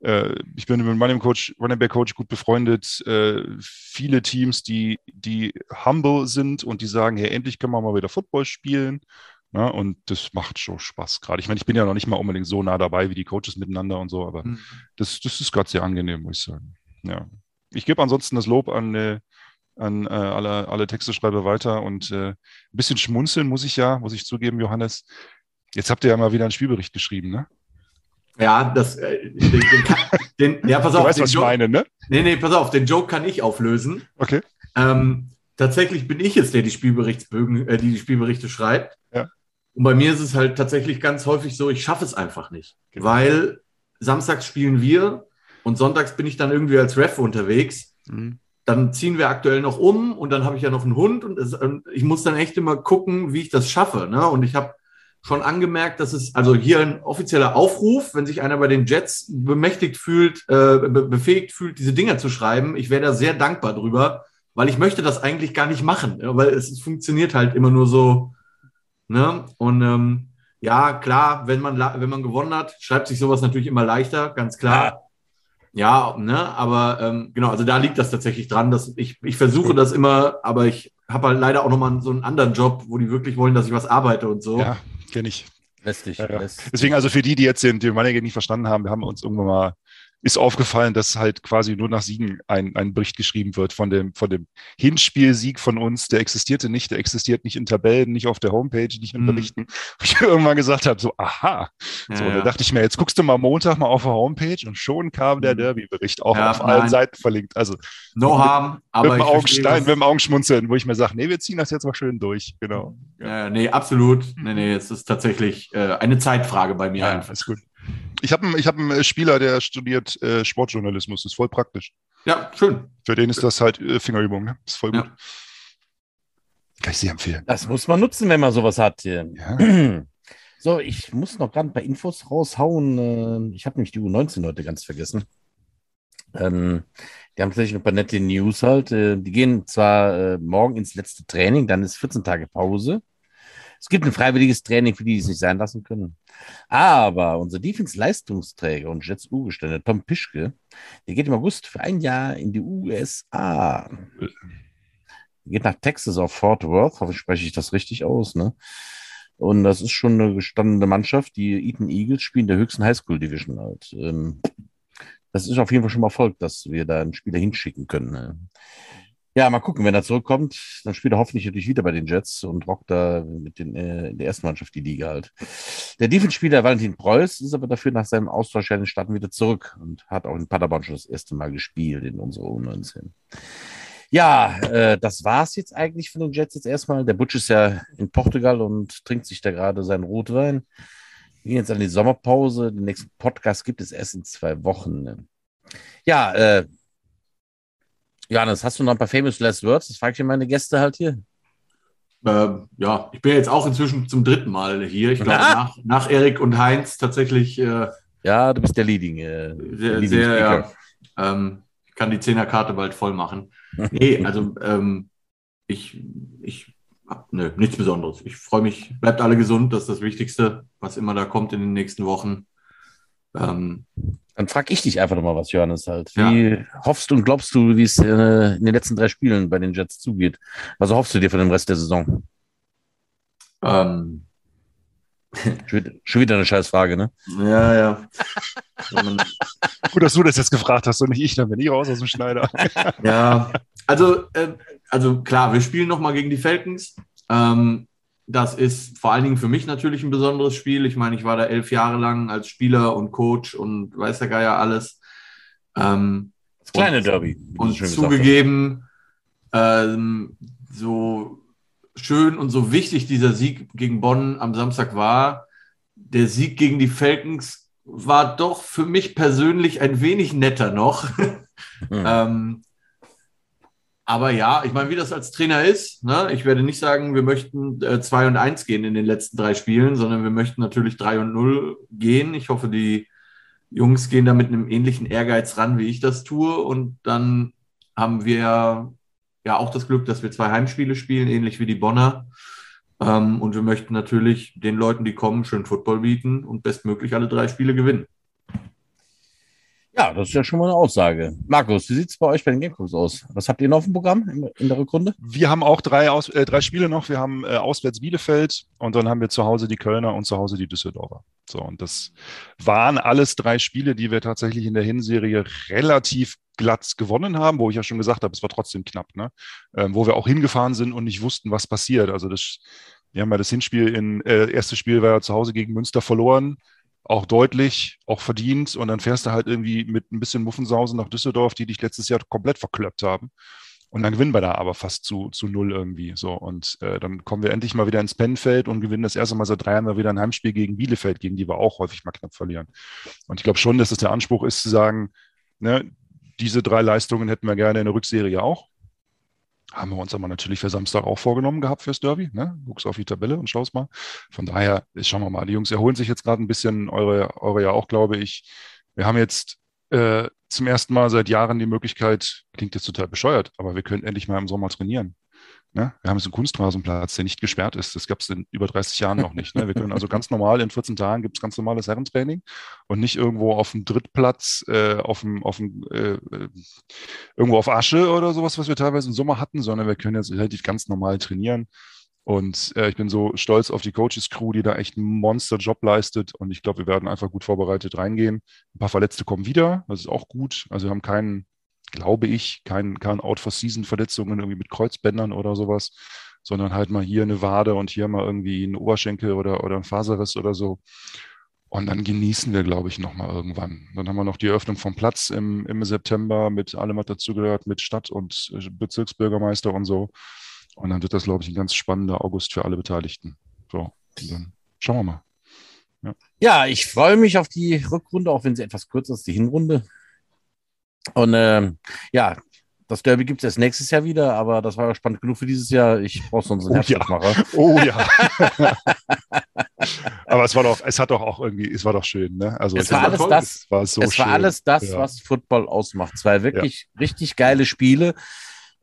Äh, ich bin mit meinem Coach, Running Back Coach gut befreundet. Äh, viele Teams, die, die humble sind und die sagen, hey, endlich können wir mal wieder Football spielen. Ja, und das macht schon Spaß gerade. Ich meine, ich bin ja noch nicht mal unbedingt so nah dabei wie die Coaches miteinander und so, aber das, das ist gerade sehr angenehm, muss ich sagen. Ja. Ich gebe ansonsten das Lob an, äh, an äh, alle, alle Texteschreiber weiter und äh, ein bisschen schmunzeln muss ich ja, muss ich zugeben, Johannes. Jetzt habt ihr ja mal wieder einen Spielbericht geschrieben, ne? Ja, das, äh, den, den, kann- den, ja, pass Du auf. weißt, den was ich meine, ne? Nee, nee, pass auf, den Joke kann ich auflösen. Okay. Ähm, tatsächlich bin ich es, der die Spielberichtsbögen, äh, die, die Spielberichte schreibt. Ja. Und bei mir ist es halt tatsächlich ganz häufig so, ich schaffe es einfach nicht. Genau. Weil samstags spielen wir und sonntags bin ich dann irgendwie als Ref unterwegs. Dann ziehen wir aktuell noch um und dann habe ich ja noch einen Hund und, es, und ich muss dann echt immer gucken, wie ich das schaffe. Ne? Und ich habe schon angemerkt, dass es also hier ein offizieller Aufruf, wenn sich einer bei den Jets bemächtigt fühlt, äh, be befähigt fühlt, diese Dinger zu schreiben. Ich wäre da sehr dankbar drüber, weil ich möchte das eigentlich gar nicht machen, weil es funktioniert halt immer nur so. Ne? Und ähm, ja, klar, wenn man, la- wenn man gewonnen hat, schreibt sich sowas natürlich immer leichter, ganz klar. Ja, ne, aber ähm, genau, also da liegt das tatsächlich dran, dass ich, ich versuche das immer, aber ich habe halt leider auch nochmal so einen anderen Job, wo die wirklich wollen, dass ich was arbeite und so. Ja, kenne ich. Lästig. Ja, ja. Deswegen, also für die, die jetzt den, den Running nicht verstanden haben, wir haben uns irgendwann mal, ist aufgefallen, dass halt quasi nur nach Siegen ein, ein Bericht geschrieben wird von dem, von dem Hinspielsieg von uns. Der existierte nicht, der existiert nicht in Tabellen, nicht auf der Homepage, nicht in Mhm. Berichten. Wo ich irgendwann gesagt habe, so, aha. Ja, so, ja. da dachte ich mir, jetzt guckst du mal Montag mal auf der Homepage und schon kam der Mhm. Derby-Bericht auch Ja, auf allen nein. Seiten verlinkt. Also No harm, aber mit dem Augenstein, mit dem Augenschmunzeln, wo ich mir sage, nee, wir ziehen das jetzt mal schön durch. Genau. Ja, nee, absolut. Nee, nee, es ist tatsächlich äh, eine Zeitfrage bei mir einfach. ist gut. Ich habe einen, ich hab einen äh, Spieler, der studiert äh, Sportjournalismus. ist voll praktisch. Ja, schön. Für den ist das halt äh, Fingerübung. Ne? Ist voll Ja. gut. Kann ich sehr empfehlen. Das muss man nutzen, wenn man sowas hat. Ja. So, ich muss noch gerade ein paar Infos raushauen. Äh, Ich habe nämlich die U19 heute ganz vergessen. Ähm, die haben tatsächlich ein paar nette News halt. Äh, Die gehen zwar äh, morgen ins letzte Training, dann ist 14 Tage Pause. Es gibt ein freiwilliges Training für die, die es nicht sein lassen können. Aber unser Defense-Leistungsträger und Jets U-Gestände, Tom Pischke, der geht im August für ein Jahr in die USA. Der geht nach Texas auf Fort Worth. Hoffe, spreche ich das richtig aus, ne? Und das ist schon eine gestandene Mannschaft. Die Eaton Eagles spielen in der höchsten Highschool Division halt. Ähm, das ist auf jeden Fall schon mal Erfolg, dass wir da einen Spieler hinschicken können. Ja, mal gucken, wenn er zurückkommt, dann spielt er hoffentlich natürlich wieder bei den Jets und rockt da mit den, äh, in der ersten Mannschaft die Liga halt. Der Defense-Spieler Valentin Preuß ist aber dafür nach seinem Austausch in den Staaten wieder zurück und hat auch in Paderborn schon das erste Mal gespielt in unserer U19. Ja, äh, das war's jetzt eigentlich von den Jets jetzt erstmal. Der Butch ist ja in Portugal und trinkt sich da gerade seinen Rotwein. Wir gehen jetzt an die Sommerpause. Den nächsten Podcast gibt es erst in zwei Wochen. Ja, äh, Johannes, hast du noch ein paar famous last words? Das frage ich meine Gäste halt hier. Ähm, ja, ich bin jetzt auch inzwischen zum dritten Mal hier. Ich glaube, nach, nach Erik und Heinz tatsächlich. Äh, ja, du bist der Leading. Äh, sehr, Leading sehr, ja, ähm, ich kann die Zehnerkarte bald voll machen. Nee, also ähm, ich, ich nö, nichts Besonderes. Ich freue mich, bleibt alle gesund, das ist das Wichtigste, was immer da kommt in den nächsten Wochen. Ähm, dann frage ich dich einfach nochmal was, Johannes, halt. Wie ja. hoffst und glaubst du, wie es äh, in den letzten drei Spielen bei den Jets zugeht? Was hoffst du dir von dem Rest der Saison? Ähm. Schon wieder eine Scheißfrage, ne? Ja, ja. Gut, dass du das jetzt gefragt hast und nicht ich, dann bin ich raus aus dem Schneider. ja, also, äh, also klar, wir spielen nochmal gegen die Falcons. Ähm, das ist vor allen Dingen für mich natürlich ein besonderes Spiel. Ich meine, ich war da elf Jahre lang als Spieler und Coach und weiß der Geier alles. Ähm, das kleine und, Derby. Und zugegeben, ähm, so schön und so wichtig dieser Sieg gegen Bonn am Samstag war, der Sieg gegen die Falcons war doch für mich persönlich ein wenig netter noch. Ähm, aber ja, ich meine, wie das als Trainer ist, ne? ich werde nicht sagen, wir möchten 2 äh, und 1 gehen in den letzten drei Spielen, sondern wir möchten natürlich 3 und 0 gehen. Ich hoffe, die Jungs gehen da mit einem ähnlichen Ehrgeiz ran, wie ich das tue. Und dann haben wir ja auch das Glück, dass wir zwei Heimspiele spielen, ähnlich wie die Bonner. Ähm, und wir möchten natürlich den Leuten, die kommen, schön Football bieten und bestmöglich alle drei Spiele gewinnen. Ja, das ist ja schon mal eine Aussage. Markus, wie sieht es bei euch bei den Gamecocks aus? Was habt ihr noch auf dem Programm in, in der Rückrunde? Wir haben auch drei, aus, äh, drei Spiele noch. Wir haben äh, auswärts Bielefeld und dann haben wir zu Hause die Kölner und zu Hause die Düsseldorfer. So, und das waren alles drei Spiele, die wir tatsächlich in der Hinserie relativ glatt gewonnen haben, wo ich ja schon gesagt habe, es war trotzdem knapp, ne? Ähm, wo wir auch hingefahren sind und nicht wussten, was passiert. Also das, wir haben ja das Hinspiel in, äh, erstes Spiel war ja zu Hause gegen Münster verloren auch deutlich, auch verdient. Und dann fährst du halt irgendwie mit ein bisschen Muffensausen nach Düsseldorf, die dich letztes Jahr komplett verkloppt haben. Und dann gewinnen wir da aber fast zu, zu null irgendwie. So. Und äh, dann kommen wir endlich mal wieder ins Pennfeld und gewinnen das erste Mal seit drei Jahren mal wieder ein Heimspiel gegen Bielefeld, gegen die wir auch häufig mal knapp verlieren. Und ich glaube schon, dass es der Anspruch ist, zu sagen, ne, diese drei Leistungen hätten wir gerne in der Rückserie auch. Haben wir uns aber natürlich für Samstag auch vorgenommen gehabt fürs Derby. Ne? Guckst auf die Tabelle und schaust mal. Von daher, schauen wir mal. Die Jungs erholen sich jetzt gerade ein bisschen, eure, eure ja auch, glaube ich. Wir haben jetzt äh, zum ersten Mal seit Jahren die Möglichkeit, klingt jetzt total bescheuert, aber wir können endlich mal im Sommer trainieren. Ne? Wir haben jetzt einen Kunstrasenplatz, der nicht gesperrt ist. Das gab es in über 30 Jahren noch nicht. Ne? Wir können also ganz normal, in 14 Tagen gibt es ganz normales Herrentraining und nicht irgendwo auf dem Drittplatz, äh, auf dem, auf dem, äh, irgendwo auf Asche oder sowas, was wir teilweise im Sommer hatten, sondern wir können jetzt relativ ganz normal trainieren. Und äh, ich bin so stolz auf die Coaches-Crew, die da echt einen Monster-Job leistet. Und ich glaube, wir werden einfach gut vorbereitet reingehen. Ein paar Verletzte kommen wieder, das ist auch gut. Also wir haben keinen glaube ich, kein, kein Out-for-Season-Verletzungen irgendwie mit Kreuzbändern oder sowas, sondern halt mal hier eine Wade und hier mal irgendwie ein Oberschenkel oder, oder ein Faserriss oder so. Und dann genießen wir, glaube ich, nochmal irgendwann. Dann haben wir noch die Eröffnung vom Platz im, im September mit allem, was dazugehört, mit Stadt- und äh, Bezirksbürgermeister und so. Und dann wird das, glaube ich, ein ganz spannender August für alle Beteiligten. So, dann schauen wir mal. Ja. ja, ich freue mich auf die Rückrunde, auch wenn sie etwas kürzer ist, die Hinrunde. Und ähm, ja, das Derby gibt es erst nächstes Jahr wieder, aber das war ja spannend genug für dieses Jahr. Ich brauche sonst einen oh, ja. Oh ja. aber es war doch, es hat doch auch irgendwie, es war doch schön, ne? Also es, war alles das, es war, so es war alles das, ja. was Football ausmacht. Zwei wirklich ja. richtig geile Spiele.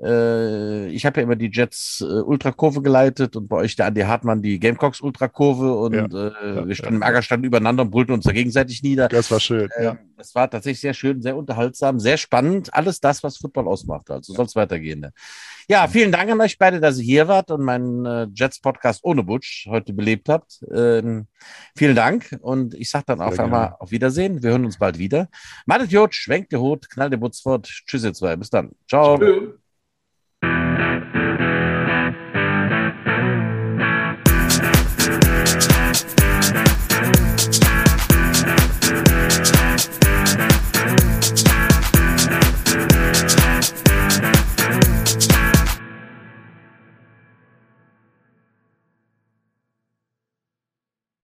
Äh, ich habe ja immer die Jets äh, Ultrakurve geleitet und bei euch der Andi Hartmann die Gamecocks Ultrakurve und ja, äh, ja, wir standen ja. im Ärger übereinander und brüllten uns da gegenseitig nieder. Das war schön, äh, ja. Das war tatsächlich sehr schön, sehr unterhaltsam, sehr spannend. Alles das, was Football ausmacht. Also soll es weitergehen. Ne? Ja, vielen Dank an euch beide, dass ihr hier wart und meinen äh, Jets-Podcast ohne Butch heute belebt habt. Ähm, vielen Dank und ich sage dann auf einmal auf Wiedersehen. Wir hören uns bald wieder. Madet Jod, schwenkt der Hut, knallt der Butz fort. Tschüss, ihr zwei. Bis dann. Ciao. Tschö.